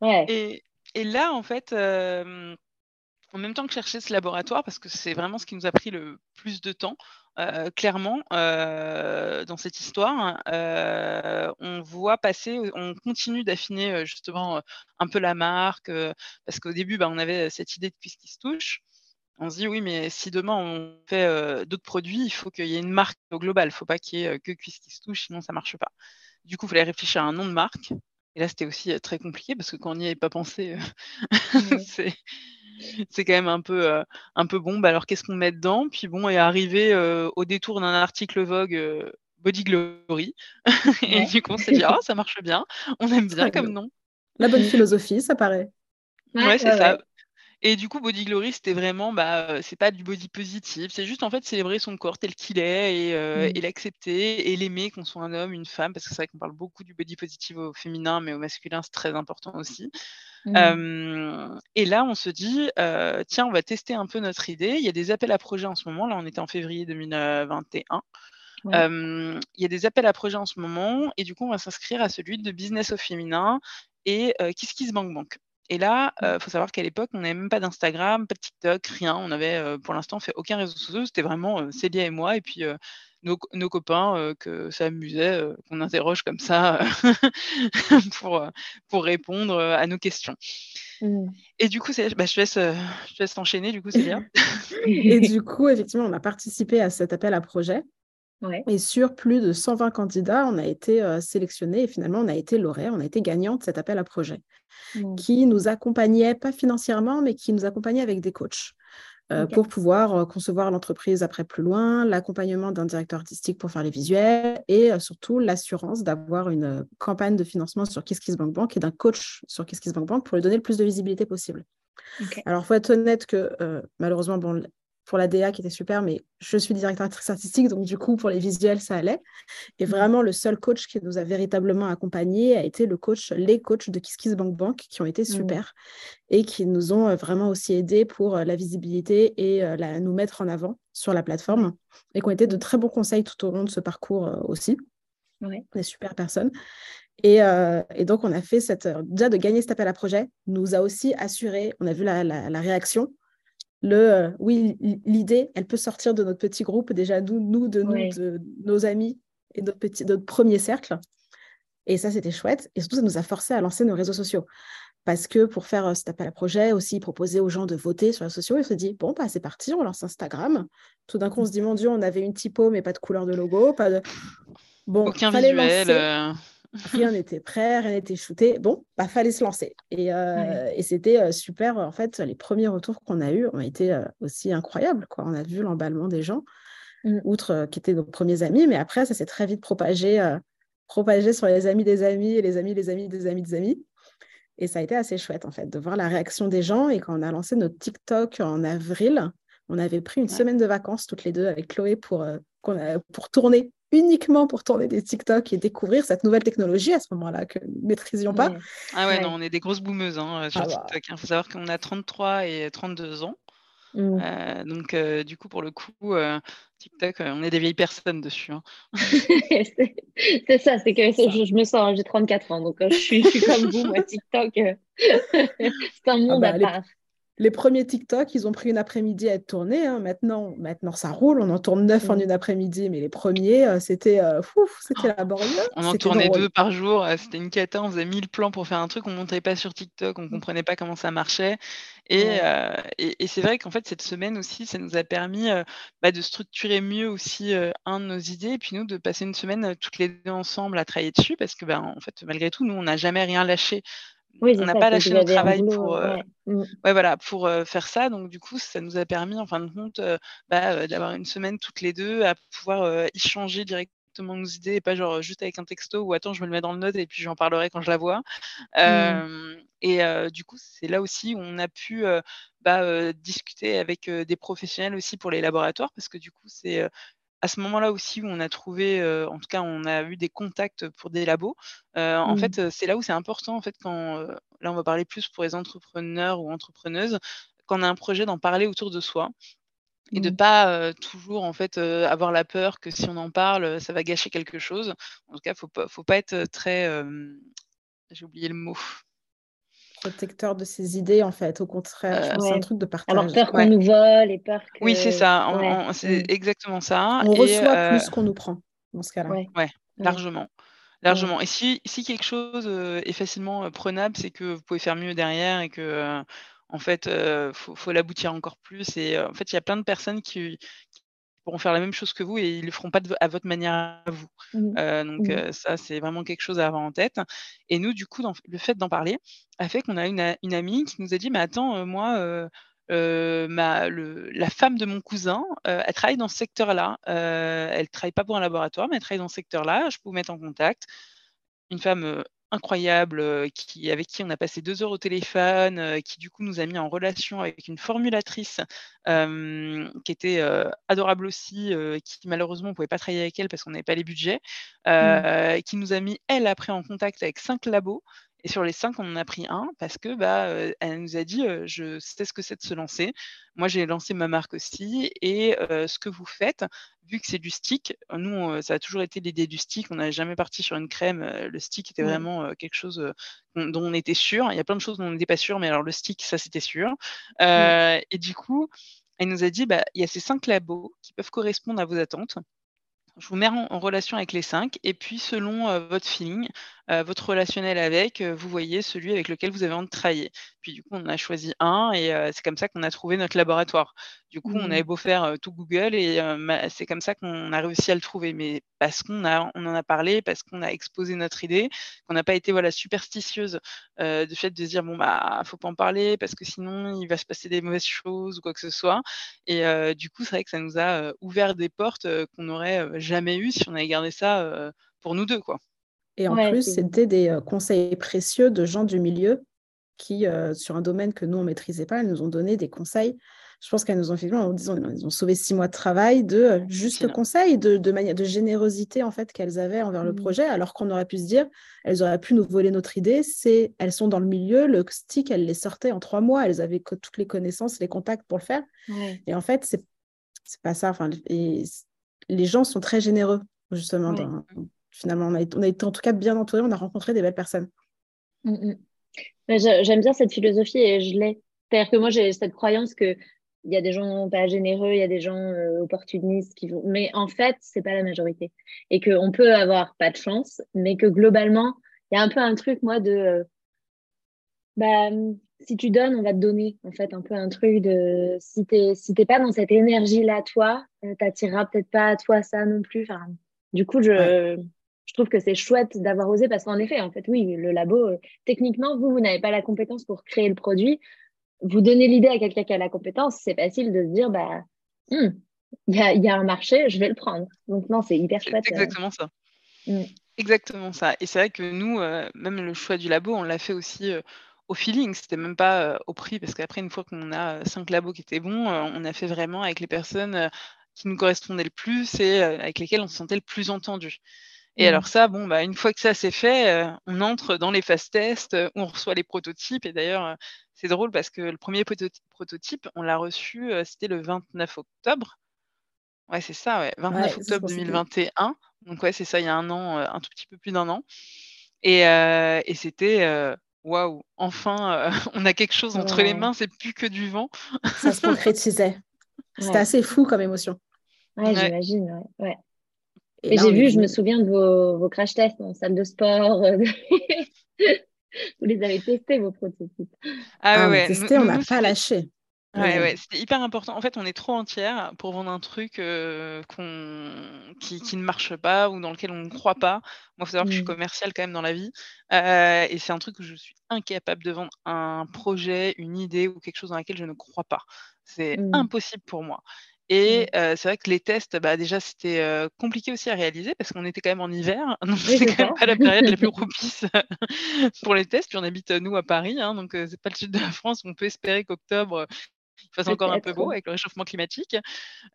Speaker 4: Ouais. Et, et, là, en fait, en même temps que chercher ce laboratoire, parce que c'est vraiment ce qui nous a pris le plus de temps, euh, clairement, euh, dans cette histoire, euh, on voit passer, on continue d'affiner justement un peu la marque, parce qu'au début, bah, on avait cette idée de cuisse qui se touche. On se dit oui, mais si demain on fait d'autres produits, il faut qu'il y ait une marque au global. Il ne faut pas qu'il y ait que cuisse qui se touche, sinon ça ne marche pas. Du coup, il fallait réfléchir à un nom de marque. Et là, c'était aussi très compliqué parce que quand on n'y avait pas pensé, c'est c'est quand même un peu, euh, un peu bon. Bah, alors, qu'est-ce qu'on met dedans? Puis bon, est arrivé euh, au détour d'un article Vogue euh, Body Glory. et du coup, on s'est dit, ah, ça marche bien. On aime bien comme nom.
Speaker 3: La bonne philosophie, ça paraît.
Speaker 4: Ouais, c'est ça. Et du coup, Body Glory, c'était vraiment, bah, c'est pas du body positif, c'est juste en fait célébrer son corps tel qu'il est et, mmh. et l'accepter et l'aimer, qu'on soit un homme, une femme, parce que c'est vrai qu'on parle beaucoup du body positif au féminin, mais au masculin, c'est très important aussi. Mmh. et là, on se dit, tiens, on va tester un peu notre idée. Il y a des appels à projets en ce moment. Là, on était en février 2021. il y a des appels à projets en ce moment et du coup, on va s'inscrire à celui de business au féminin et KissKissBankBank. Bank. Et là, il mmh. faut savoir qu'à l'époque, on n'avait même pas d'Instagram, pas de TikTok, rien. On avait pour l'instant fait aucun réseau social. C'était vraiment Célia et moi et puis nos, copains que ça amusait, qu'on interroge comme ça pour, pour répondre à nos questions. Mmh. Et du coup, bah, je, te laisse, je laisse enchaîner, du coup, Célia.
Speaker 3: et du coup, effectivement, on a participé à cet appel à projet. Et sur plus de 120 candidats, on a été sélectionné sélectionnés et finalement, on a été lauréat, on a été gagnant de cet appel à projet mmh. qui nous accompagnait, pas financièrement, mais qui nous accompagnait avec des coachs. pour pouvoir concevoir l'entreprise après plus loin, l'accompagnement d'un directeur artistique pour faire les visuels et surtout l'assurance d'avoir une campagne de financement sur KissKissBankBank et d'un coach sur KissKissBankBank pour lui donner le plus de visibilité possible. Alors, il faut être honnête que malheureusement, bon, pour la DA qui était super, mais je suis directrice artistique, donc du coup, pour les visuels, ça allait. Et mmh. vraiment, le seul coach qui nous a véritablement accompagnés a été le coach, les coachs de KissKissBankBank Bank Bank, qui ont été mmh. super et qui nous ont euh, vraiment aussi aidés pour euh, la visibilité et euh, la, nous mettre en avant sur la plateforme et qui ont été de très bons conseils tout au long de ce parcours aussi. Des super personnes. Et, donc, on a fait cette. Déjà, de gagner cet appel à projet nous a aussi assuré, on a vu la, la réaction le euh, oui, l'idée, elle peut sortir de notre petit groupe, déjà nous, nous de, nous, de nos amis et notre, petit, notre premier cercle. Et ça, c'était chouette. Et surtout, ça nous a forcé à lancer nos réseaux sociaux. Parce que pour faire euh, cet appel à projet, aussi proposer aux gens de voter sur les réseaux sociaux, il se dit bon, bah, c'est parti, on lance Instagram. Tout d'un coup, on se dit mon Dieu, on avait une typo, mais pas de couleur de logo. Pas de...
Speaker 4: Bon, Aucun visuel.
Speaker 3: Euh rien n'était prêt, rien n'était shooté. Bon, bah fallait se lancer. Et, euh, et c'était euh, super. En fait, les premiers retours qu'on a eus ont été euh, aussi incroyables. Quoi. On a vu l'emballement des gens, mmh. outre qui étaient nos premiers amis, mais après, ça s'est très vite propagé, propagé sur les amis des amis et les amis, les amis des amis des amis. Et ça a été assez chouette, en fait, de voir la réaction des gens. Et quand on a lancé notre TikTok en avril, on avait pris une semaine de vacances toutes les deux avec Chloé pour, pour tourner uniquement pour tourner des TikTok et découvrir cette nouvelle technologie à ce moment-là que nous ne maîtrisions pas.
Speaker 4: Ah ouais, non, on est des grosses boomeuses hein, euh, sur ah bah. TikTok. Il faut savoir qu'on a 33 et 32 ans. Mmh. Euh, donc, euh, du coup, pour le coup, TikTok, on est des vieilles personnes dessus. Hein.
Speaker 2: c'est ça, c'est que je, me sens, j'ai 34 ans, donc je suis, comme vous, moi, TikTok, c'est un monde ah bah, à part
Speaker 3: les premiers TikTok, ils ont pris une après-midi à être tournés. Hein. Maintenant, maintenant, ça roule. On en tourne neuf en mm. une après-midi, mais les premiers, euh, c'était euh, c'était laborieux.
Speaker 4: On en tournait deux par jour. Euh, c'était une cata. On faisait mille plans pour faire un truc. On ne montrait pas sur TikTok. On ne comprenait pas comment ça marchait. Et, et, c'est vrai qu'en fait, cette semaine aussi, ça nous a permis bah, de structurer mieux aussi un de nos idées. Et puis nous, de passer une semaine toutes les deux ensemble à travailler dessus. Parce que, bah, en fait, malgré tout, nous, on n'a jamais rien lâché on n'a pas lâché notre travail pour, euh, mmh. voilà, pour euh, faire ça. Donc, du coup, ça nous a permis, en fin de compte, euh, bah, d'avoir une semaine toutes les deux à pouvoir échanger directement nos idées et pas genre juste avec un texto ou attends, je me le mets dans le note et puis j'en parlerai quand je la vois. Mmh. Et du coup, c'est là aussi où on a pu bah, discuter avec des professionnels aussi pour les laboratoires parce que du coup, c'est à ce moment-là aussi où on a trouvé, euh, en tout cas, on a eu des contacts pour des labos. Euh, en mmh. fait, c'est là où c'est important, en fait, quand euh, là, on va parler plus pour les entrepreneurs ou entrepreneuses, quand on a un projet, d'en parler autour de soi et de mmh. pas toujours en fait avoir la peur que si on en parle, ça va gâcher quelque chose. En tout cas, faut pas, faut pas être très, j'ai oublié le mot
Speaker 3: protecteur de ses idées, en fait. Au contraire, c'est un truc de partage.
Speaker 2: Alors, peur qu'on nous vole et peur que...
Speaker 4: Oui, c'est ça. c'est mmh. exactement ça.
Speaker 3: On reçoit euh, plus qu'on nous prend, dans ce cas-là.
Speaker 4: Oui, largement. Largement. Et si, si quelque chose euh, est facilement euh, prenable, c'est que vous pouvez faire mieux derrière et que, en fait, il faut, faut l'aboutir encore plus. Et en fait, il y a plein de personnes qui, pourront faire la même chose que vous et ils le feront pas à votre manière à vous. Mmh. Euh, donc mmh. euh, ça, c'est vraiment quelque chose à avoir en tête. Et nous, du coup, le fait d'en parler a fait qu'on a une, une, amie qui nous a dit, mais attends, euh, moi, ma, le, la femme de mon cousin, elle travaille dans ce secteur-là. elle travaille pas pour un laboratoire, mais elle travaille dans ce secteur-là. Je peux vous mettre en contact. Une femme incroyable qui, avec qui on a passé deux heures au téléphone, qui du coup nous a mis en relation avec une formulatrice qui était adorable aussi, qui malheureusement on ne pouvait pas travailler avec elle parce qu'on n'avait pas les budgets, mmh. qui nous a mis elle après en contact avec cinq labos Et sur les cinq, on en a pris un parce que bah, elle nous a dit je sais ce que c'est de se lancer. Moi, j'ai lancé ma marque aussi. Et ce que vous faites, vu que c'est du stick, nous, ça a toujours été l'idée du stick. On n'a jamais parti sur une crème. Le stick était vraiment quelque chose dont on était sûr. Il y a plein de choses dont on n'était pas sûr, mais alors le stick, ça, c'était sûr. Et du coup, elle nous a dit bah, il y a ces cinq labos qui peuvent correspondre à vos attentes. Je vous mets en, relation avec les cinq, et puis selon votre feeling, euh, votre relationnel avec, euh, vous voyez celui avec lequel vous avez envie de travailler. Puis du coup, on a choisi un et euh, c'est comme ça qu'on a trouvé notre laboratoire. Du coup, on avait mmh. beau faire tout Google et c'est comme ça qu'on a réussi à le trouver. Mais parce qu'on a, on en a parlé, parce qu'on a exposé notre idée, qu'on n'a pas été voilà superstitieuse du fait de se dire bon bah faut pas en parler parce que sinon il va se passer des mauvaises choses ou quoi que ce soit. Et du coup, c'est vrai que ça nous a ouvert des portes qu'on n'aurait jamais eues si on avait gardé ça pour nous deux quoi.
Speaker 3: Et en plus, c'était des euh, conseils précieux de gens du milieu qui, euh, sur un domaine que nous, on ne maîtrisait pas, elles nous ont donné des conseils. Je pense qu'elles nous ont fait, en disant, ils ont sauvé six mois de travail de euh, juste conseils, de, de, manière, de générosité en fait qu'elles avaient envers le mmh. projet, alors qu'on aurait pu se dire, elles auraient pu nous voler notre idée. C'est, elles sont dans le milieu, le stick, elles les sortaient en trois mois, elles avaient toutes les connaissances, les contacts pour le faire. Et en fait, c'est, c'est pas ça. Enfin, les gens sont très généreux justement dans, finalement. On a, été, en tout cas bien entourés, on a rencontré des belles personnes.
Speaker 2: Mm, mm. J'aime bien cette philosophie et je l'ai. C'est-à-dire que moi, j'ai cette croyance que il y a des gens pas généreux, il y a des gens euh, opportunistes qui vont. Mais en fait, c'est pas la majorité. Et qu'on peut avoir pas de chance, mais que globalement, il y a un peu un truc, moi, de. Euh, bah, si tu donnes, on va te donner. En fait, un peu un truc de. Si t'es si pas dans cette énergie-là, toi, euh, t'attireras peut-être pas à toi ça non plus. Enfin, du coup, je je trouve que c'est chouette d'avoir osé parce qu'en effet, en fait, oui, le labo, euh, techniquement, vous, vous n'avez pas la compétence pour créer le produit. Vous donnez l'idée à quelqu'un qui a la compétence, c'est facile de se dire, bah, hmm, il y, a, un marché, je vais le prendre. Donc, non, c'est hyper chouette.
Speaker 4: Euh. Exactement ça. Hmm. Exactement ça. Et c'est vrai que nous, euh, même le choix du labo, on l'a fait aussi au feeling. C'était même pas au prix, parce qu'après, une fois qu'on a cinq labos qui étaient bons, on a fait vraiment avec les personnes qui nous correspondaient le plus et avec lesquelles on se sentait le plus entendu. Et mmh. alors ça, bon, bah, une fois que ça c'est fait, euh, on entre dans les phases tests, euh, on reçoit les prototypes. Et d'ailleurs, euh, c'est drôle parce que le premier prototype, on l'a reçu, c'était le 29 octobre. Ouais, c'est ça, ouais, 29 octobre 2021. Donc ouais, c'est ça, il y a un an, un tout petit peu plus d'un an. Et, c'était waouh, enfin, on a quelque chose entre les mains, c'est plus que du vent.
Speaker 3: Ça se concrétisait. C'était assez fou comme émotion.
Speaker 2: Ouais, j'imagine, ouais. Et, j'ai vu, je me souviens de vos, vos, crash tests en salle de sport. Euh, vous les avez testés, vos prototypes.
Speaker 3: Ah, ah ouais, testé, on n'a pas lâché.
Speaker 4: Ouais, ouais, c'était hyper important. En fait, on est trop entière pour vendre un truc euh, qui, qui, ne marche pas ou dans lequel on ne croit pas. Moi, il faut savoir que je suis mm. commerciale quand même dans la vie. Euh, et c'est un truc où je suis incapable de vendre un projet, une idée ou quelque chose dans lequel je ne crois pas. C'est mm. impossible pour moi. Et mmh. c'est vrai que les tests, bah, déjà, c'était compliqué aussi à réaliser parce qu'on était quand même en hiver, donc c'est quand même pas la période la plus propice pour les tests. Puis on habite, nous, à Paris, hein, donc c'est pas le sud de la France. On peut espérer qu'octobre, il fasse encore un peu beau avec le réchauffement climatique.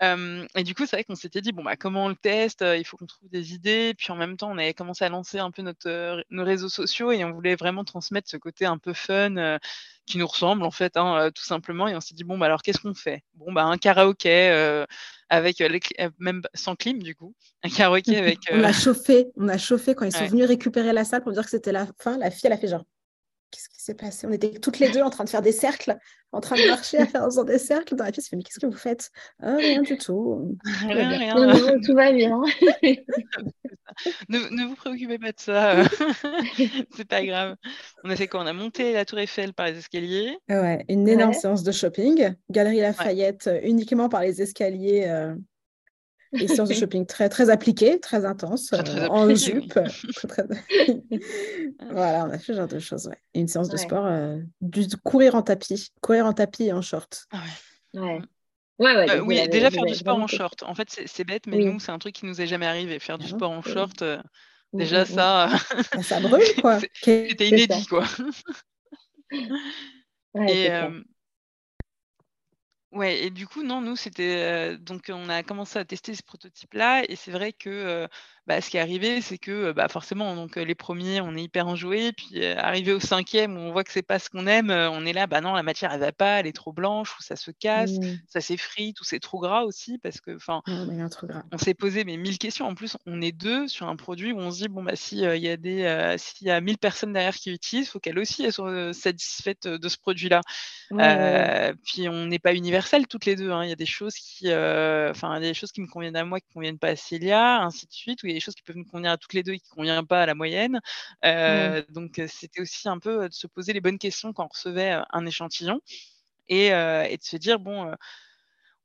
Speaker 4: et du coup, c'est vrai qu'on s'était dit, bon, bah, comment on le teste Il faut qu'on trouve des idées. Puis en même temps, on avait commencé à lancer un peu notre, nos réseaux sociaux et on voulait vraiment transmettre ce côté un peu fun qui nous ressemble, en fait, hein, tout simplement. Et on s'est dit, bon, bah, alors qu'est-ce qu'on fait? Bon, bah, un karaoké avec, les même sans clim, du coup. Un karaoké avec.
Speaker 3: on a chauffé, on a chauffé quand ils sont venus récupérer la salle pour dire que c'était la fin. La fille, elle a fait genre qu'est-ce qui s'est passé? On était toutes les deux en train de faire des cercles, en train de marcher à faire des cercles dans la pièce. Mais qu'est-ce que vous faites? Ah, Rien du tout.
Speaker 2: Rien, rien. tout va bien.
Speaker 4: ne, vous préoccupez pas de ça. c'est pas grave. On a fait quoi? On a monté la Tour Eiffel par les escaliers.
Speaker 3: Ouais, une énorme séance de shopping. Galerie Lafayette uniquement par les escaliers. Euh, et séance de shopping très, très appliquée, très intense, euh, en jupe. voilà, on a fait ce genre de choses. Ouais. Et une séance de sport, euh, du courir en tapis, courir en tapis et en short.
Speaker 2: Ah ouais. Ouais.
Speaker 4: Euh, oui, déjà faire du sport en short. En fait, c'est bête, mais nous, c'est un truc qui nous est jamais arrivé. Faire du ah, sport en short, déjà ça.
Speaker 3: ça brûle, quoi.
Speaker 4: C'était inédit, quoi. et, Ouais, et du coup, non, nous, c'était donc on a commencé à tester ce prototype-là, et c'est vrai que bah, ce qui est arrivé, c'est que bah, forcément, donc, les premiers, on est hyper enjoués. Puis arrivé au cinquième, où on voit que c'est pas ce qu'on aime, on est là, bah non, la matière, elle va pas, elle est trop blanche, ou ça se casse,
Speaker 3: Mmh.
Speaker 4: ça s'effrite, ou c'est trop gras aussi, parce que, enfin, on s'est posé mais mille questions. En plus, on est deux sur un produit où on se dit bon bah si il y a des s'il y a 1000 personnes derrière qui utilisent, faut qu'elles aussi elles soient satisfaites de ce produit-là. Euh, puis on n'est pas universelles toutes les deux. hein. Il y a des choses qui, euh, enfin, des choses qui me conviennent à moi qui conviennent pas à Célia, ainsi de suite. Il y a des choses qui peuvent nous convenir à toutes les deux et qui conviennent pas à la moyenne. Euh, Donc euh, c'était aussi un peu de se poser les bonnes questions quand on recevait un échantillon et, euh, et de se dire bon. euh,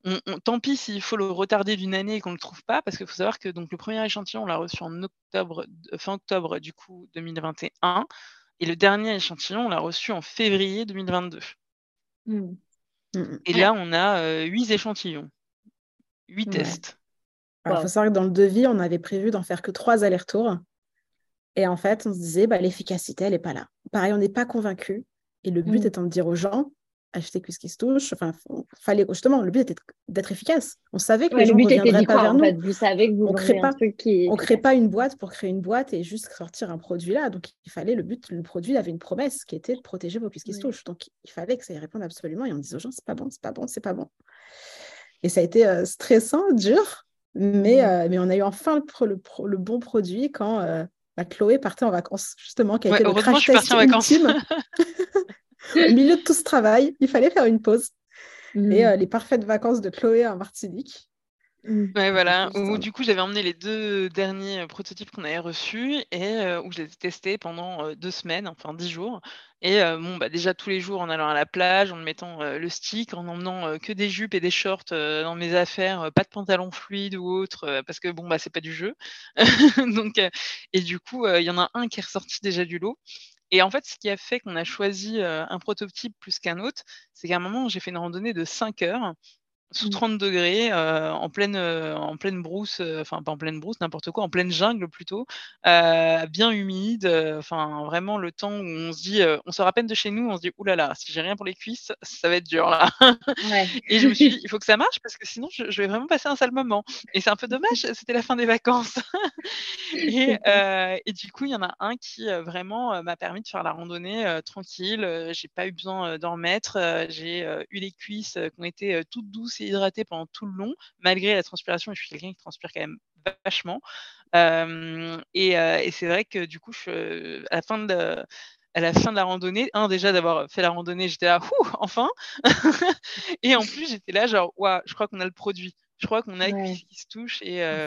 Speaker 4: on- on- tant pis s'il faut le retarder d'une année et qu'on ne le trouve pas, parce qu'il faut savoir que donc, le premier échantillon, on l'a reçu en octobre, euh, fin octobre du coup 2021, et le dernier échantillon, on l'a reçu en février 2022.
Speaker 2: Mm.
Speaker 3: Mm, mm.
Speaker 4: Et là, on a euh, huit échantillons, huit
Speaker 3: Ouais.
Speaker 4: tests.
Speaker 3: Il
Speaker 2: Wow.
Speaker 3: faut savoir que dans le devis, on avait prévu d'en faire que trois allers-retours. Et en fait, on se disait, bah, l'efficacité, elle n'est pas là. Pareil, on n'est pas convaincu. Et le but
Speaker 2: Mm.
Speaker 3: étant de dire aux gens, achetez Cuisse qui se touche. Enfin, fallait, justement, le but était d'être efficace. On savait que
Speaker 2: Ouais,
Speaker 3: les
Speaker 2: le
Speaker 3: gens ne reviendraient pas vers nous.
Speaker 2: fait. Vous savez que vous
Speaker 3: On crée pas-
Speaker 2: qui
Speaker 3: On crée pas une boîte pour créer une boîte et juste sortir un produit là. Donc, il fallait, le but, le produit avait une promesse qui était de protéger vos cuisses qui se touchent. Donc, il fallait que ça y réponde absolument. Et on disait aux gens, c'est pas bon, c'est pas bon, c'est pas bon. Et ça a été euh, stressant, dur, mais,
Speaker 2: Mm.
Speaker 3: euh, mais on a eu enfin le, pro- le, pro- le bon produit quand euh, bah, Chloé partait en vacances, justement, qui a
Speaker 4: Ouais,
Speaker 3: été le crash test
Speaker 4: partie en vacances.
Speaker 3: ultime. Au milieu de tout ce travail, il fallait faire une pause.
Speaker 2: Mm.
Speaker 3: Et euh, les parfaites vacances de Chloé en Martinique.
Speaker 2: Mm.
Speaker 4: Ouais, voilà. Où du coup, j'avais emmené les deux derniers euh, prototypes qu'on avait reçus et euh, où je les ai testés pendant euh, deux semaines, enfin dix jours. Et euh, bon, bah, déjà tous les jours en allant à la plage, en mettant euh, le stick, en emmenant euh, que des jupes et des shorts euh, dans mes affaires, euh, pas de pantalon fluide ou autre, euh, parce que bon, bah, c'est pas du jeu. Donc, euh, et du coup, euh, il y en a un qui est ressorti déjà du lot. Et en fait, ce qui a fait qu'on a choisi euh, un prototype plus qu'un autre, c'est qu'à un moment, j'ai fait une randonnée de 5 heures sous
Speaker 2: Mm.
Speaker 4: 30 degrés, euh, en, pleine, euh, en pleine brousse, euh, enfin pas en pleine brousse, n'importe quoi, en pleine jungle plutôt, bien humide, enfin vraiment le temps où on se dit, on sort à peine de chez nous, on se dit, oulala, si j'ai rien pour les cuisses, ça va être dur là.
Speaker 2: Ouais.
Speaker 4: Et je me suis dit, il faut que ça marche parce que sinon je, je vais vraiment passer un sale moment. Et c'est un peu dommage, c'était la fin des vacances. et, et du coup, il y en a un qui vraiment m'a permis de faire la randonnée tranquille. J'ai pas eu besoin d'en remettre. Euh, j'ai eu les cuisses qui ont été toutes douces et hydratées pendant tout le long, malgré la transpiration. Et je suis quelqu'un qui transpire quand même vachement. Euh, et, euh, et c'est vrai que du coup, je, à la fin de à la fin de la randonnée, un déjà d'avoir fait la randonnée, j'étais là, Ouh, enfin. et en plus, j'étais là, genre, waouh, je crois qu'on a le produit. Je crois qu'on a
Speaker 2: Ouais.
Speaker 4: qui se touche. Et, euh,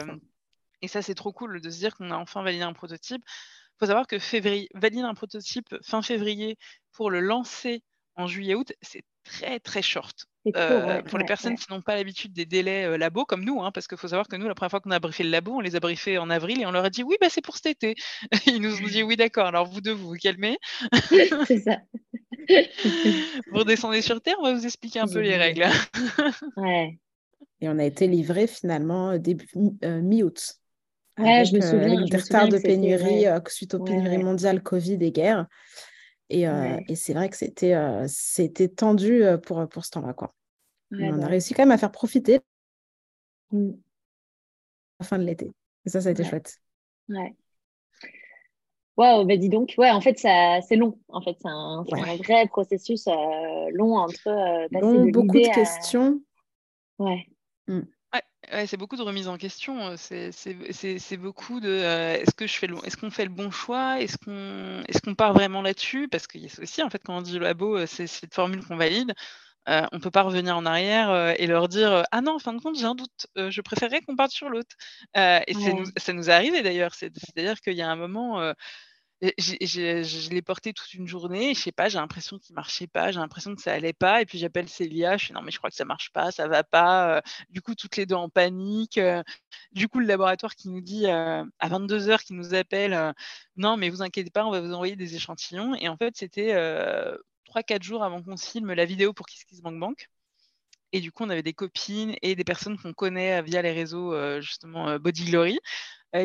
Speaker 4: et ça, c'est trop cool de se dire qu'on a enfin validé un prototype. Il faut savoir que février, valider un prototype fin février pour le lancer en juillet-août, c'est très très short. Euh,
Speaker 2: ouais,
Speaker 4: pour les personnes
Speaker 2: ouais.
Speaker 4: qui n'ont pas l'habitude des délais euh, labo comme nous, hein, parce qu'il faut savoir que nous, la première fois qu'on a briefé le labo, on les a briefés en avril et on leur a dit oui, bah, c'est pour cet été. Ils nous ont dit oui, d'accord, alors vous deux, vous vous calmez.
Speaker 2: C'est ça.
Speaker 4: vous redescendez sur Terre, on va vous expliquer un peu les règles.
Speaker 2: Ouais.
Speaker 3: Et on a été livré finalement début mi- euh, mi-août.
Speaker 2: Ouais, je me
Speaker 3: euh,
Speaker 2: souviens,
Speaker 3: avec
Speaker 2: je
Speaker 3: des retards de pénurie euh, suite aux
Speaker 2: Ouais,
Speaker 3: pénuries mondiales, Covid et guerre. Et, euh,
Speaker 2: Ouais.
Speaker 3: et c'est vrai que c'était euh, c'était tendu euh, pour, pour ce temps-là. Quoi.
Speaker 2: Ouais,
Speaker 3: Mais on
Speaker 2: bah
Speaker 3: a
Speaker 2: ouais.
Speaker 3: réussi quand même à faire profiter
Speaker 2: Mm.
Speaker 3: la fin de l'été. Et ça, ça a été
Speaker 2: Ouais.
Speaker 3: chouette.
Speaker 2: Ouais. Waouh, bah dis donc, ouais, en fait, ça, c'est long. En fait, c'est un, c'est
Speaker 3: Ouais.
Speaker 2: un vrai processus euh, long entre euh, passer
Speaker 3: Long,
Speaker 2: de
Speaker 3: beaucoup de
Speaker 2: à...
Speaker 3: questions.
Speaker 2: Ouais.
Speaker 4: Ouais, ouais, c'est beaucoup de remise en question. C'est beaucoup de euh, est-ce que je fais est-ce qu'on fait le bon choix Est-ce qu'on est-ce qu'on part vraiment là-dessus? Parce qu'il y a ça aussi, en fait, quand on dit labo, c'est cette formule qu'on valide. Euh, on peut pas revenir en arrière euh, et leur dire euh, ah non, en fin de compte, j'ai un doute. je préférerais qu'on parte sur l'autre. Et nous, ça nous est arrivé d'ailleurs. C'est- C'est-à-dire qu'il y a un moment. Je l'ai porté toute une journée, je sais pas, j'ai l'impression qu'il marchait pas, j'ai l'impression que ça allait pas, et puis j'appelle Célia, je fais non mais je crois que ça marche pas, ça va pas, du coup toutes les deux en panique, du coup le laboratoire qui nous dit à 22h qui nous appelle, non mais vous inquiétez pas, on va vous envoyer des échantillons, et en fait c'était euh, 3-4 jours avant qu'on filme la vidéo pour Kiss Kiss Bank Bank, Et du coup, on avait des copines et des personnes qu'on connaît via les réseaux, justement, Body Glory,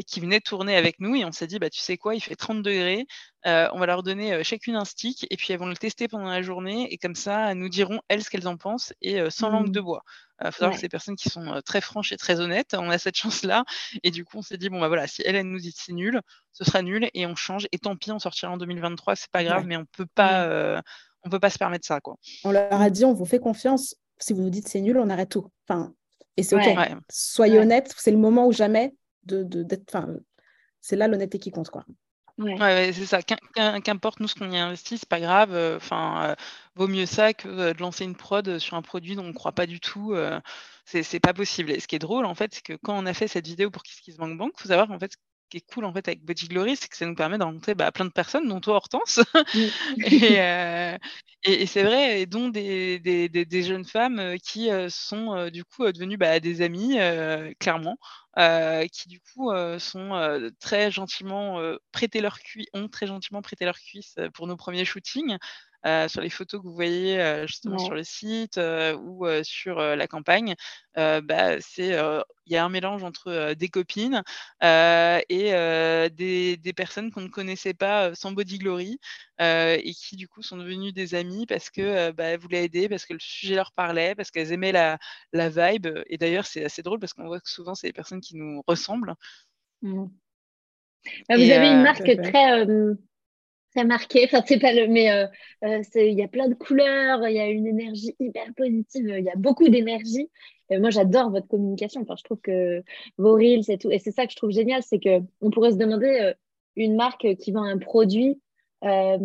Speaker 4: qui venaient tourner avec nous. Et on s'est dit, bah, tu sais quoi, il fait 30 degrés, on va leur donner chacune un stick et puis elles vont le tester pendant la journée. Et comme ça, elles nous diront, elles, ce qu'elles en pensent et sans langue de mmh. bois. Il faut savoir que c'est des personnes qui sont très franches et très honnêtes. On a cette chance-là. Et du coup, on s'est dit, bon, bah voilà, si elle, nous dit c'est nul, ce sera nul et on change. Et tant pis, on sortira en 2023, c'est pas grave, mais on peut pas. on peut pas se permettre ça. Quoi.
Speaker 3: On leur a dit, on vous fait confiance, si vous nous dites c'est nul, on arrête tout. Enfin, et c'est OK. Soyez honnête, c'est le moment ou jamais de, d'être. Enfin, c'est là l'honnêteté qui compte, quoi.
Speaker 4: Ouais, c'est ça. Qu'importe nous ce qu'on y investit, c'est pas grave. Euh, enfin, euh, vaut mieux ça que euh, de lancer une prod sur un produit dont on ne croit pas du tout. c'est pas possible. Et ce qui est drôle, en fait, c'est que quand on a fait cette vidéo pour Kiss Kiss Bank Bank, faut savoir en fait, qui est cool en fait avec Body Glory, c'est que ça nous permet de rencontrer bah, plein de personnes, dont toi Hortense. Euh, et, c'est vrai, et dont des, des, jeunes femmes euh, qui euh, sont du coup devenues bah, des amies, clairement, qui du coup sont très gentiment prêté leur cuisse, ont très gentiment prêté leur cuisse pour nos premiers shootings. Euh, sur les photos que vous voyez euh, justement sur le site euh, ou sur la campagne, bah, c'est il y a un mélange entre des copines et des, personnes qu'on ne connaissait pas sans Body Glory et qui du coup sont devenues des amies parce que bah, elles voulaient aider, parce que le sujet leur parlait, parce qu'elles aimaient la, la vibe. Et d'ailleurs, c'est assez drôle parce qu'on voit que souvent, c'est des personnes qui nous ressemblent.
Speaker 2: Mmh. Bah, vous avez une marque très marqué. Enfin, c'est pas le, mais euh, euh, il y a plein de couleurs, il y a une énergie hyper positive, il y a beaucoup d'énergie. moi, j'adore votre communication. Enfin, je trouve que vos reels et tout, et c'est ça que je trouve génial, c'est que on pourrait se demander euh, une marque qui vend un produit euh,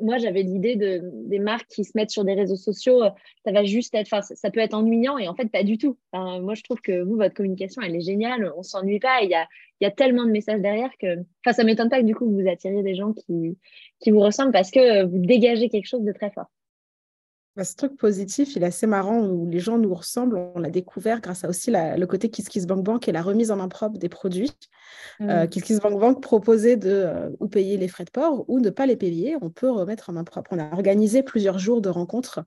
Speaker 2: moi, j'avais l'idée de, des marques qui se mettent sur des réseaux sociaux, euh, ça va juste être, enfin, ça peut être ennuyant et en fait, pas du tout. moi, je trouve que vous, votre communication, elle est géniale, on s'ennuie pas. Il y a, y a tellement de messages derrière que, enfin, ça m'étonne pas que du coup, vous attiriez des gens qui, qui vous ressemblent parce que vous dégagez quelque chose de très fort.
Speaker 3: Bah, ce truc positif, il est assez marrant où les gens nous ressemblent. On l'a découvert grâce à aussi le côté KissKissBankBank et la remise en main propre des produits. Mmh. Euh, KissKissBankBank proposait de euh, ou payer les frais de port ou ne pas les payer. On peut remettre en main propre. On a organisé plusieurs jours de rencontres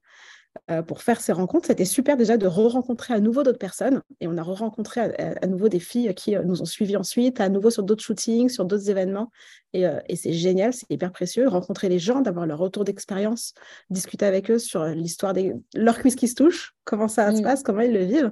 Speaker 3: euh, pour faire ces rencontres. C'était super déjà de re-rencontrer à nouveau d'autres personnes. Et on a re-rencontré à, nouveau des filles qui euh, nous ont suivis ensuite, à nouveau sur d'autres shootings, sur d'autres événements. Et, euh, c'est génial, c'est hyper précieux. Rencontrer les gens, d'avoir leur retour d'expérience, discuter avec eux sur l'histoire de leur cuisse qui se touche, comment ça se mmh. passe, comment ils le vivent.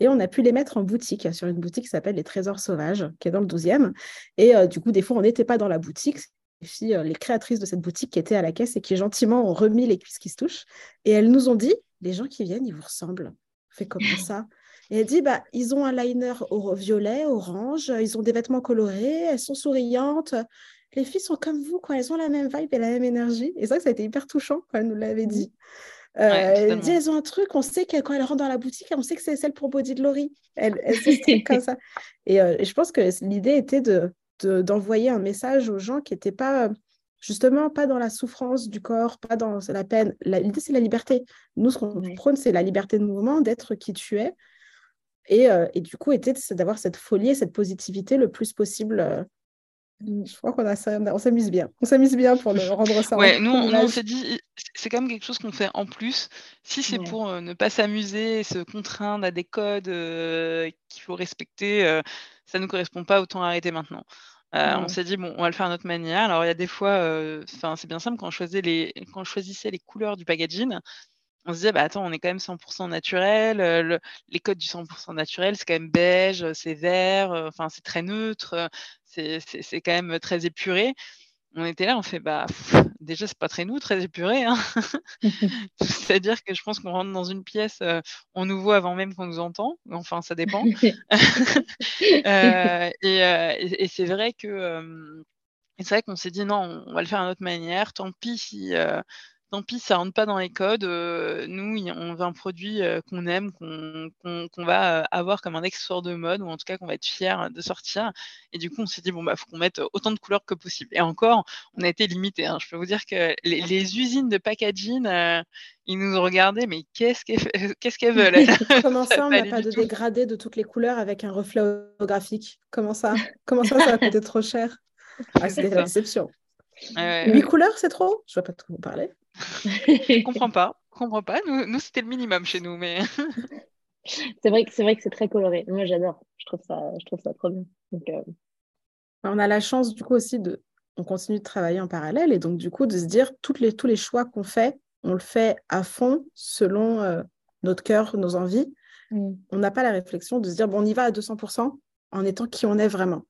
Speaker 3: Et on a pu les mettre en boutique, sur une boutique qui s'appelle Les Trésors Sauvages, qui est dans le 12e. Et du coup, des fois, on n'était pas dans la boutique, filles, euh, les créatrices de cette boutique qui étaient à la caisse et qui gentiment ont remis les cuisses qui se touchent. Et elles nous ont dit, les gens qui viennent, ils vous ressemblent. Fait comme ça? Et elle dit, bah, ils ont un liner au violet, orange, ils ont des vêtements colorés, elles sont souriantes. Les filles sont comme vous, quoi. elles ont la même vibe et la même énergie. Et ça, ça a été hyper touchant quand elle nous l'avait mmh. dit. Euh, elle dit, elles ont un truc, on sait que quand elles rentrent dans la boutique, on sait que c'est celle pour Body Glory. Elles, elles comme ça. Et, euh, et, je pense que l'idée était de, d'envoyer un message aux gens qui n'étaient pas justement pas dans la souffrance du corps, pas dans la peine. L'idée, c'est la liberté. Nous, ce qu'on prône, c'est la liberté de mouvement, d'être qui tu es. Et, euh, et du coup, était d'avoir cette folie et cette positivité le plus possible. Euh. Je crois qu'on on s'amuse bien. On s'amuse bien pour le rendre ça.
Speaker 4: Ouais, nous, on, s'est dit, c'est quand même quelque chose qu'on fait en plus. Si c'est pour euh, ne pas s'amuser, se contraindre à des codes qu'il faut respecter, ça ne nous correspond pas, autant arrêter maintenant. Euh, on s'est dit, bon, on va le faire à notre manière. Alors, il y a des fois, euh, c'est bien simple, quand on, choisissait les, quand les couleurs du packaging, on se disait, bah attends, on est quand même 100% naturel. Euh, les codes du 100% naturel, c'est quand même beige, c'est vert, enfin, c'est très neutre, c'est quand même très épuré on était là, on fait bah déjà c'est pas très nous, très épuré. Hein. C'est-à-dire que je pense qu'on rentre dans une pièce, euh, on nous voit avant même qu'on nous entend. Enfin, ça dépend. Euh, euh, et, c'est vrai que c'est vrai qu'on s'est dit non, on va le faire d'une autre manière. Tant pis si tant pis, ça rentre pas dans les codes. nous, on veut un produit qu'on aime, qu'on va avoir comme un accessoire de mode, ou en tout cas qu'on va être fier de sortir. Et du coup, on s'est dit, bon, bah, faut qu'on mette autant de couleurs que possible. Et encore, on a été limité. Hein. Je peux vous dire que les, usines de packaging, ils nous ont regardé, mais qu'est-ce qu'elles veulent?
Speaker 3: Comment ça, on n'a pas de dégradé de toutes les couleurs avec un reflet holographique? Comment ça Comment ça, ça va coûter trop cher? Ah, c'est la déception. Huit couleurs, c'est trop? Je ne vais pas trop vous parler.
Speaker 4: Je comprends pas. comprends pas. Nous, nous c'était le minimum chez nous, mais.
Speaker 2: c'est vrai que c'est vrai que c'est très coloré. Moi, j'adore. Je trouve ça, je trouve ça trop bien. Euh,
Speaker 3: on a la chance du coup aussi de, on continue de travailler en parallèle et donc du coup de se dire toutes les, tous les choix qu'on fait, on le fait à fond selon euh, notre cœur, nos envies. Mm. On n'a pas la réflexion de se dire bon, on y va à 200% en étant qui on est vraiment.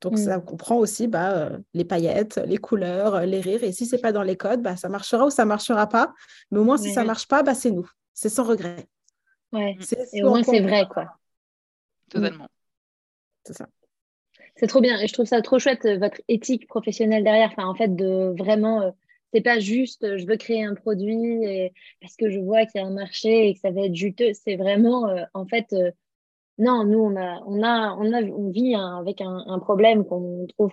Speaker 3: Donc, mm. ça comprend aussi bah, euh, les paillettes, les couleurs, les rires. Et si ce n'est pas dans les codes, bah, ça marchera ou ça ne marchera pas. Mais au moins, si ça ne marche pas, bah, c'est nous. C'est sans regret.
Speaker 2: Ouais. Et au moins, c'est vrai, quoi.
Speaker 4: Totalement.
Speaker 3: C'est ça.
Speaker 2: C'est trop bien. Et je trouve ça trop chouette, euh, votre éthique professionnelle derrière. Enfin, en fait, de vraiment. Euh, c'est pas juste je veux créer un produit et parce que je vois qu'il y a un marché et que ça va être juteux. C'est vraiment, en fait, non, nous, on, a, on, a, on, a, on vit avec un, problème qu'on trouve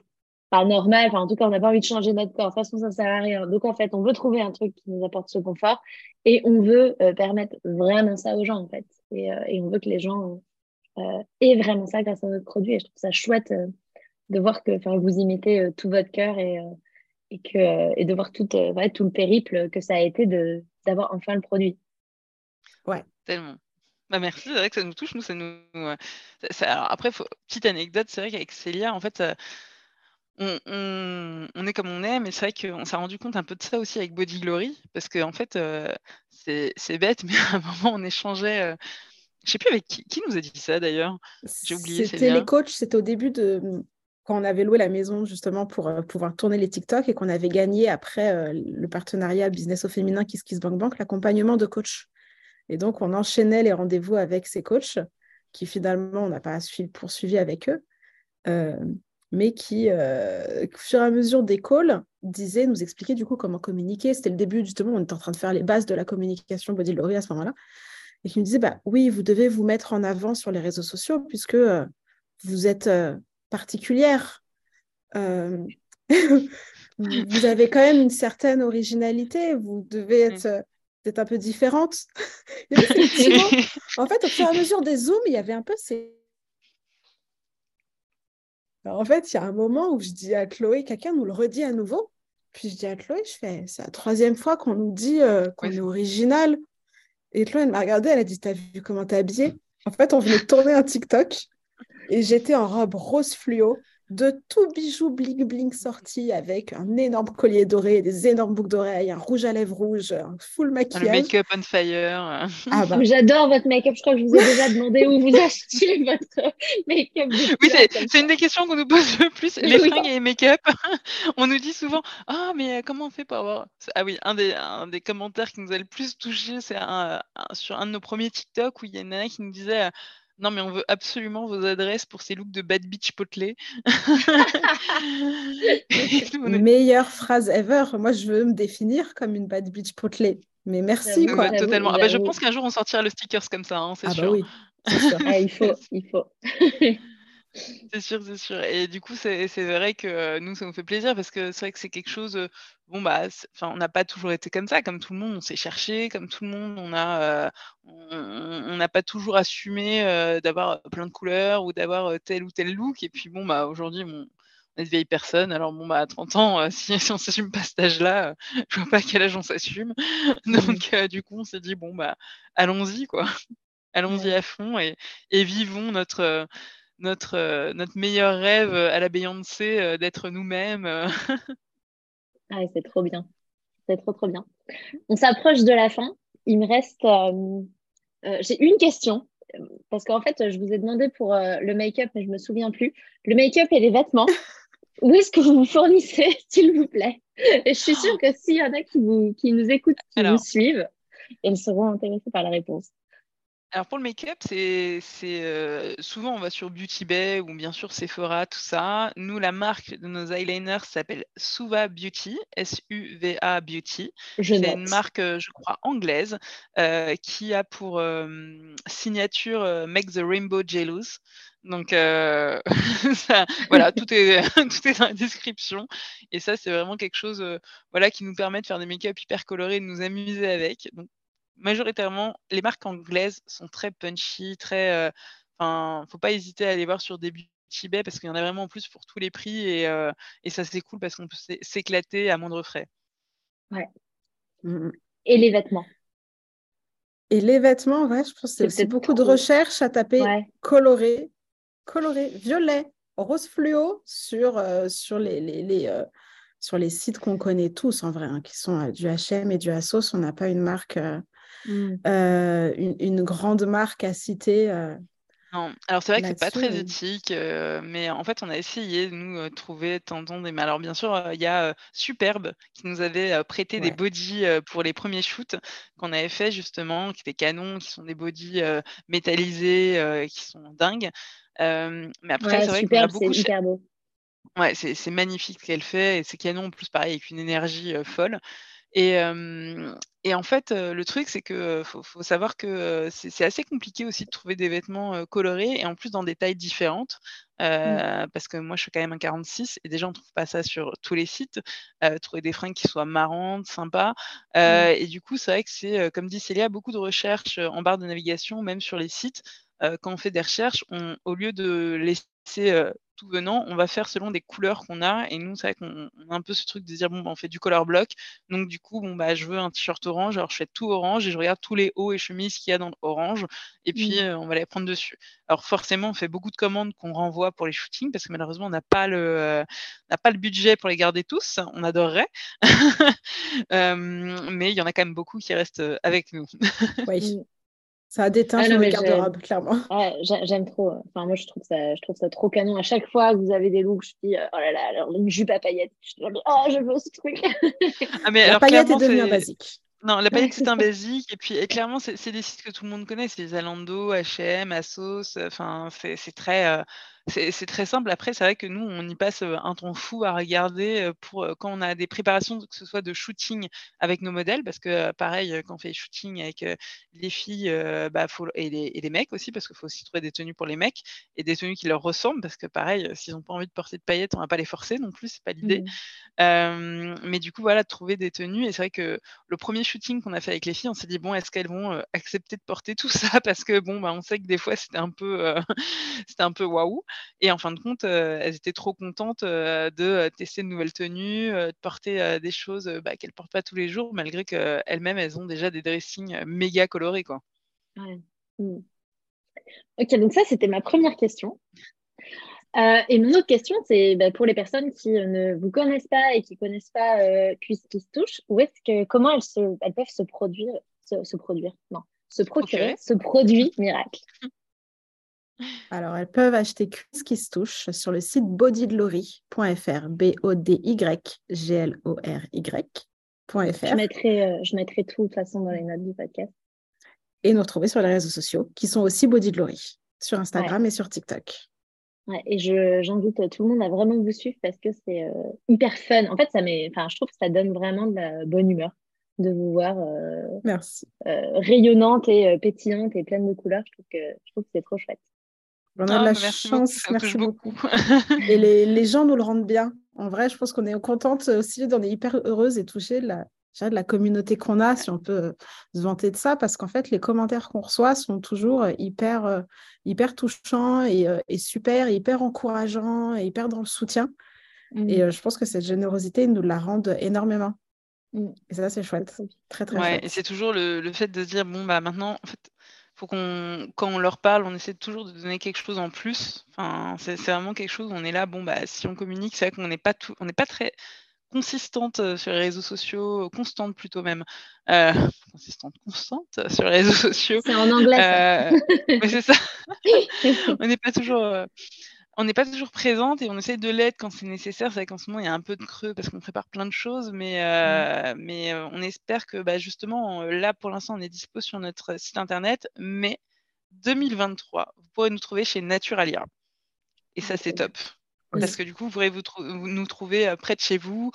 Speaker 2: pas normal. Enfin, en tout cas, on n'a pas envie de changer notre corps. De toute façon, ça ne sert à rien. Donc, en fait, on veut trouver un truc qui nous apporte ce confort et on veut euh, permettre vraiment ça aux gens, en fait. Et, euh, et on veut que les gens euh, aient vraiment ça grâce à notre produit. Et je trouve ça chouette de voir que vous y mettez tout votre cœur et, et, que, et de voir tout, tout le périple que ça a été d'avoir enfin le produit.
Speaker 4: Ouais, tellement. Bah merci, c'est vrai que ça nous touche, nous, ça nous. alors après, petite anecdote, c'est vrai qu'avec Célia, en fait, on, on- est comme on est, mais c'est vrai qu'on s'est rendu compte un peu de ça aussi avec Body Glory, parce qu'en en fait, c'est bête, mais à un moment, on échangeait. euh, Je sais plus avec qui, qui nous a dit ça d'ailleurs? J'ai oublié
Speaker 3: C'était les coachs, c'était au début de quand on avait loué la maison justement pour pouvoir tourner les TikTok et qu'on avait gagné après le partenariat Business au féminin Kiss Kiss Bank Bank l'accompagnement de coach. Et donc, on enchaînait les rendez-vous avec ces coachs qui finalement, on n'a pas poursuivi avec eux, euh, mais qui, euh, au fur et à mesure des calls, disaient, nous expliquaient du coup comment communiquer. C'était le début, justement, on était en train de faire les bases de la communication Body Lori à ce moment-là. Et qui nous disaient, bah, oui, vous devez vous mettre en avant sur les réseaux sociaux puisque euh, vous êtes particulière. vous avez quand même une certaine originalité. Vous devez mm. être peut un peu différente. en fait, au fur et à mesure des zooms, il y avait un peu ces. en fait, il y a un moment où je dis à Chloé, quelqu'un nous le redit à nouveau. Puis je dis à Chloé, je fais, c'est la troisième fois qu'on nous dit euh, qu'on est original. Et Chloé, elle m'a regardé, elle a dit, t'as vu comment t'es habillée? En fait, on venait de tourner un TikTok et j'étais en robe rose fluo de tout bijou bling bling sorti avec un énorme collier doré, des énormes boucles d'oreilles, un rouge à lèvres rouge, un full maquillage. Le
Speaker 4: make-up on fire.
Speaker 2: Ah bah. J'adore votre make-up. Je crois que je vous ai déjà demandé où vous achetiez votre make-up.
Speaker 4: Oui, c'est une des questions qu'on nous pose le plus. Les fringues et les make-up. on nous dit souvent Ah, mais euh, comment on fait pour avoir. Ah oui, un des, un des commentaires qui nous a le plus touché, c'est sur un de nos premiers TikTok où il y en a un qui nous disait non, mais on veut absolument vos adresses pour ces looks de Bad Beach Potley.
Speaker 3: Meilleure phrase ever. Moi, je veux me définir comme une Bad Beach Potley. Mais merci, quoi.
Speaker 4: totalement. Ah bah, je pense qu'un jour, on sortira le stickers comme ça, hein, c'est ah bah sûr.
Speaker 3: oui,
Speaker 2: sûr. Ah, il faut, il faut.
Speaker 4: C'est sûr, c'est sûr. Et du coup, c'est vrai que euh, nous, ça nous fait plaisir parce que c'est vrai que c'est quelque chose. Euh, bon, bah, enfin, on n'a pas toujours été comme ça, comme tout le monde, on s'est cherché, comme tout le monde, on a, euh, on n'a pas toujours assumé d'avoir plein de couleurs ou d'avoir tel ou tel look. Et puis, bon, bah, aujourd'hui, on est de vieilles personnes. Alors, bon, bah, à 30 ans, si, si on s'assume pas cet âge-là, je vois pas à quel âge on s'assume. Donc, du coup, on s'est dit, bon, bah, allons-y, quoi. Allons-y à fond et, et vivons notre notre, euh, notre meilleur rêve euh, à la Beyoncé euh, d'être nous-mêmes.
Speaker 2: Ah, c'est trop bien. C'est trop, trop bien. On s'approche de la fin. Il me reste. J'ai une question. Parce qu'en fait, je vous ai demandé pour le make-up, mais je ne me souviens plus. Le make-up et les vêtements. Où est-ce que vous vous fournissez, s'il vous plaît? Et je suis sûre que s'il y en a qui, vous, qui nous écoutent, qui nous suivent, ils seront intéressés par la réponse.
Speaker 4: Alors pour le make-up, c'est euh, souvent on va sur Beauty Bay ou bien sûr Sephora, tout ça. Nous, la marque de nos eyeliners s'appelle Suva Beauty, S-U-V-A Beauty. C'est une marque, euh, je crois, anglaise euh, qui a pour signature Make the Rainbow Jealous. Donc voilà, tout est, tout est dans la description. Et ça, c'est vraiment quelque chose voilà, qui nous permet de faire des make-up hyper colorés, de nous amuser avec. Donc majoritairement, les marques anglaises sont très punchy, très. Euh, enfin, faut pas hésiter à aller voir sur des Tibet parce qu'il y en a vraiment en plus pour tous les prix et, euh, et ça c'est cool parce qu'on peut s'éclater à moindre frais.
Speaker 2: Ouais. Mmh et les vêtements
Speaker 3: Et les vêtements, ouais, je pense que c'est beaucoup de recherches à taper coloré, coloré, violet, rose fluo sur, euh, sur les, les, les euh, sur les sites qu'on connaît tous en vrai, hein, qui sont euh, du H&M et du Asos. On n'a pas une marque, mmh. une, une, grande marque à citer
Speaker 4: non, alors c'est vrai que c'est pas très éthique, mais en fait, on a essayé de nous trouver tendons des. alors bien sûr, il y a Superbe qui nous avait prêté des bodies pour les premiers shoots qu'on avait fait justement, qui étaient canons, qui sont des bodies métallisés, qui sont dingues. mais après, c'est vrai qu'on a beaucoup.
Speaker 2: C'est beau.
Speaker 4: Ouais, c'est magnifique ce qu'elle fait et ces canons en plus pareil avec une énergie folle. Et, et en fait, le truc, c'est que faut, faut savoir que c'est assez compliqué aussi de trouver des vêtements colorés et en plus dans des tailles différentes. Mmh. Parce que moi, je suis quand même un 46 et déjà, on ne trouve pas ça sur tous les sites. trouver des fringues qui soient marrantes, sympas. Mmh. Et du coup, c'est vrai que c'est, comme dit Célia, beaucoup de recherches en barre de navigation, même sur les sites. quand on fait des recherches, on, au lieu de laisser tout venant, on va faire selon des couleurs qu'on a. Et nous, c'est vrai qu'on a un peu ce truc de dire, bon, bah, on fait du color block. Donc, du coup, bon, bah, je veux un t-shirt orange. Alors, je fais tout orange et je regarde tous les hauts et chemises qu'il y a dans l'orange. Et puis, mmh. euh, on va les prendre dessus. Alors, forcément, on fait beaucoup de commandes qu'on renvoie pour les shootings parce que malheureusement, on n'a pas, le, euh, pas le budget pour les garder tous. On adorerait. Euh, mais il y en a quand même beaucoup qui restent avec nous.
Speaker 3: oui. Ça a déteint ah, sur le garde-robe, clairement.
Speaker 2: j'aime trop. Enfin, moi, je trouve, ça, je trouve ça trop canon. À chaque fois que vous avez des looks, je dis, oh là là, alors une jupe à paillettes. Je dis, oh, je veux ce truc.
Speaker 3: Ah, mais la paillette est devenue un basique.
Speaker 4: Non, la paillette, c'est un basique. Et puis, et clairement, c'est des sites que tout le monde connaît. C'est les Zalando, H&M, Asos. Enfin, c'est très... Euh, c'est très simple. Après, c'est vrai que nous, on y passe un temps fou à regarder pour quand on a des préparations, que ce soit de shooting avec nos modèles, parce que pareil, quand on fait shooting avec les filles bah, faut, et, les, et, les, mecs aussi, parce qu'il faut aussi trouver des tenues pour les mecs et des tenues qui leur ressemblent, parce que pareil, s'ils n'ont pas envie de porter de paillettes, on va pas les forcer non plus, c'est pas l'idée. Mmh. mais du coup, voilà, trouver des tenues. Et c'est vrai que le premier shooting qu'on a fait avec les filles, on s'est dit, bon, est-ce qu'elles vont accepter de porter tout ça? Parce que bon, bah, on sait que des fois, c'était un peu, c'était un peu waouh. Et en fin de compte, elles étaient trop contentes de tester de nouvelles tenues, de porter des choses bah, qu'elles ne portent pas tous les jours, malgré qu'elles-mêmes, elles ont déjà des dressings méga colorés. Quoi.
Speaker 2: Mmh. Ok, donc ça, c'était ma première question. et mon autre question, c'est bah, pour les personnes qui ne vous connaissent pas et qui ne connaissent pas euh, qui se touche, où est-ce que, comment elles, se, elles peuvent se produire, se, produire, non, se procurer ce produit miracle
Speaker 3: alors, elles peuvent acheter Cuisse qui se touche sur le site bodyglory.fr, B-O-D-Y-G-L-O-R-Y.fr.
Speaker 2: Je mettrai, euh, je mettrai tout de toute façon dans les notes du podcast.
Speaker 3: Et nous retrouver sur les réseaux sociaux qui sont aussi Bodyglory, sur Instagram et sur TikTok.
Speaker 2: Ouais, et j'invite tout le monde à vraiment vous suivre parce que c'est euh, hyper fun. En fait, ça je trouve que ça donne vraiment de la bonne humeur de vous voir euh,
Speaker 3: Merci.
Speaker 2: rayonnante et pétillante et pleine de couleurs. Je trouve que, je trouve que c'est trop chouette.
Speaker 3: On a de la chance, merci beaucoup. et les, les, gens nous le rendent bien. En vrai, je pense qu'on est contente aussi, on est hyper heureuse et touchée de la, de la communauté qu'on a, si on peut se vanter de ça, parce qu'en fait, les commentaires qu'on reçoit sont toujours hyper, hyper touchants et, et, super, hyper encourageants et hyper dans le soutien. Mmh. Et je pense que cette générosité nous la rend énormément. Mmh. Et ça, c'est chouette. Très, très
Speaker 4: ouais, Et c'est toujours le, le, fait de dire, bon, bah maintenant, en fait, faut qu'on, quand on leur parle, on essaie toujours de donner quelque chose en plus. Enfin, c'est, vraiment quelque chose. On est là, bon, bah, si on communique, c'est vrai qu'on n'est pas tout, on n'est pas très consistante euh, sur les réseaux sociaux, constante plutôt même, euh, consistante, constante sur les réseaux sociaux.
Speaker 2: C'est en anglais. Euh,
Speaker 4: c'est ça. on n'est pas toujours on n'est pas toujours présente et on essaie de l'être quand c'est nécessaire. C'est vrai qu'en ce moment, il y a un peu de creux parce qu'on prépare plein de choses, mais, mmh. euh, mais euh, on espère que bah, justement, euh, là, pour l'instant, on est dispo sur notre site internet, mais 2023, vous pourrez nous trouver chez Naturalia. Et ça, c'est top. Parce que du coup, vous pourrez vous nous trouver près de chez vous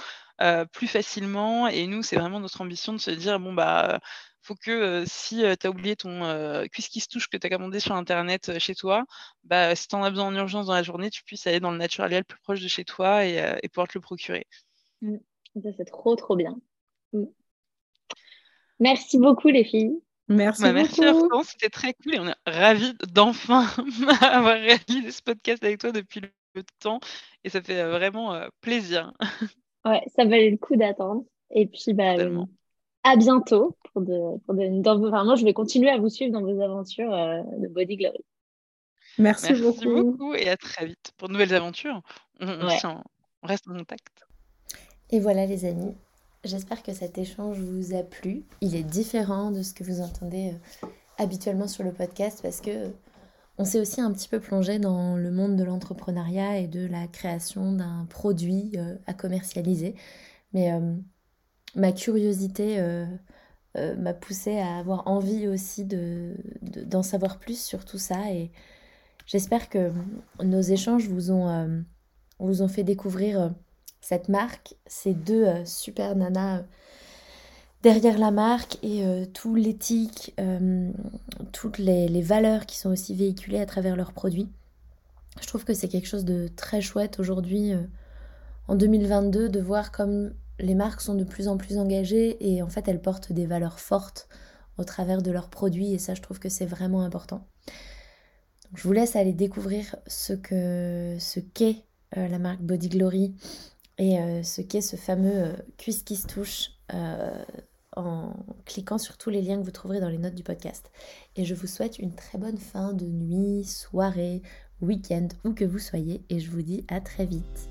Speaker 4: plus facilement. Et nous, c'est vraiment notre ambition de se dire, bon, bah, faut que si tu as oublié ton cuisse qui se touche que tu as commandé sur internet chez toi, bah, si tu en as besoin en urgence dans la journée, tu puisses aller dans le naturel le plus proche de chez toi et, pouvoir te le procurer.
Speaker 2: Mmh. c'est trop trop bien. Mmh. Merci beaucoup les filles.
Speaker 3: Merci bah,
Speaker 4: Merci
Speaker 3: beaucoup.
Speaker 4: c'était très cool et on est ravis d'enfin avoir réalisé ce podcast avec toi depuis le temps et ça fait vraiment plaisir.
Speaker 2: Ouais, ça valait le coup d'attendre. Et puis, bah, à bientôt. Pour de, pour de, moi, je vais continuer à vous suivre dans vos aventures de Body Glory.
Speaker 3: Merci,
Speaker 4: Merci
Speaker 3: beaucoup.
Speaker 4: beaucoup. et à très vite pour de nouvelles aventures. On, on
Speaker 2: Ouais.
Speaker 4: s'en- on reste en contact.
Speaker 1: Et voilà les amis, j'espère que cet échange vous a plu. Il est différent de ce que vous entendez euh, habituellement sur le podcast parce que euh, on s'est aussi un petit peu plongé dans le monde de l'entrepreneuriat et de la création d'un produit euh, à commercialiser. Mais euh, ma curiosité euh, euh, m'a poussé à avoir envie aussi de, de- d'en savoir plus sur tout ça et j'espère que nos échanges vous ont, euh, vous ont fait découvrir cette marque, ces deux super nanas derrière la marque et tout l'éthique, toutes les, les valeurs qui sont aussi véhiculées à travers leurs produits. Je trouve que c'est quelque chose de très chouette aujourd'hui, en 2022, de voir comme les marques sont de plus en plus engagées et en fait elles portent des valeurs fortes au travers de leurs produits et ça je trouve que c'est vraiment important. Je vous laisse aller découvrir ce que ce qu'est euh, la marque Body Glory et euh, ce qu'est ce fameux euh, cuisse qui se touche en cliquant sur tous les liens que vous trouverez dans les notes du podcast. Et je vous souhaite une très bonne fin de nuit, soirée, week-end, où que vous soyez, et je vous dis à très vite.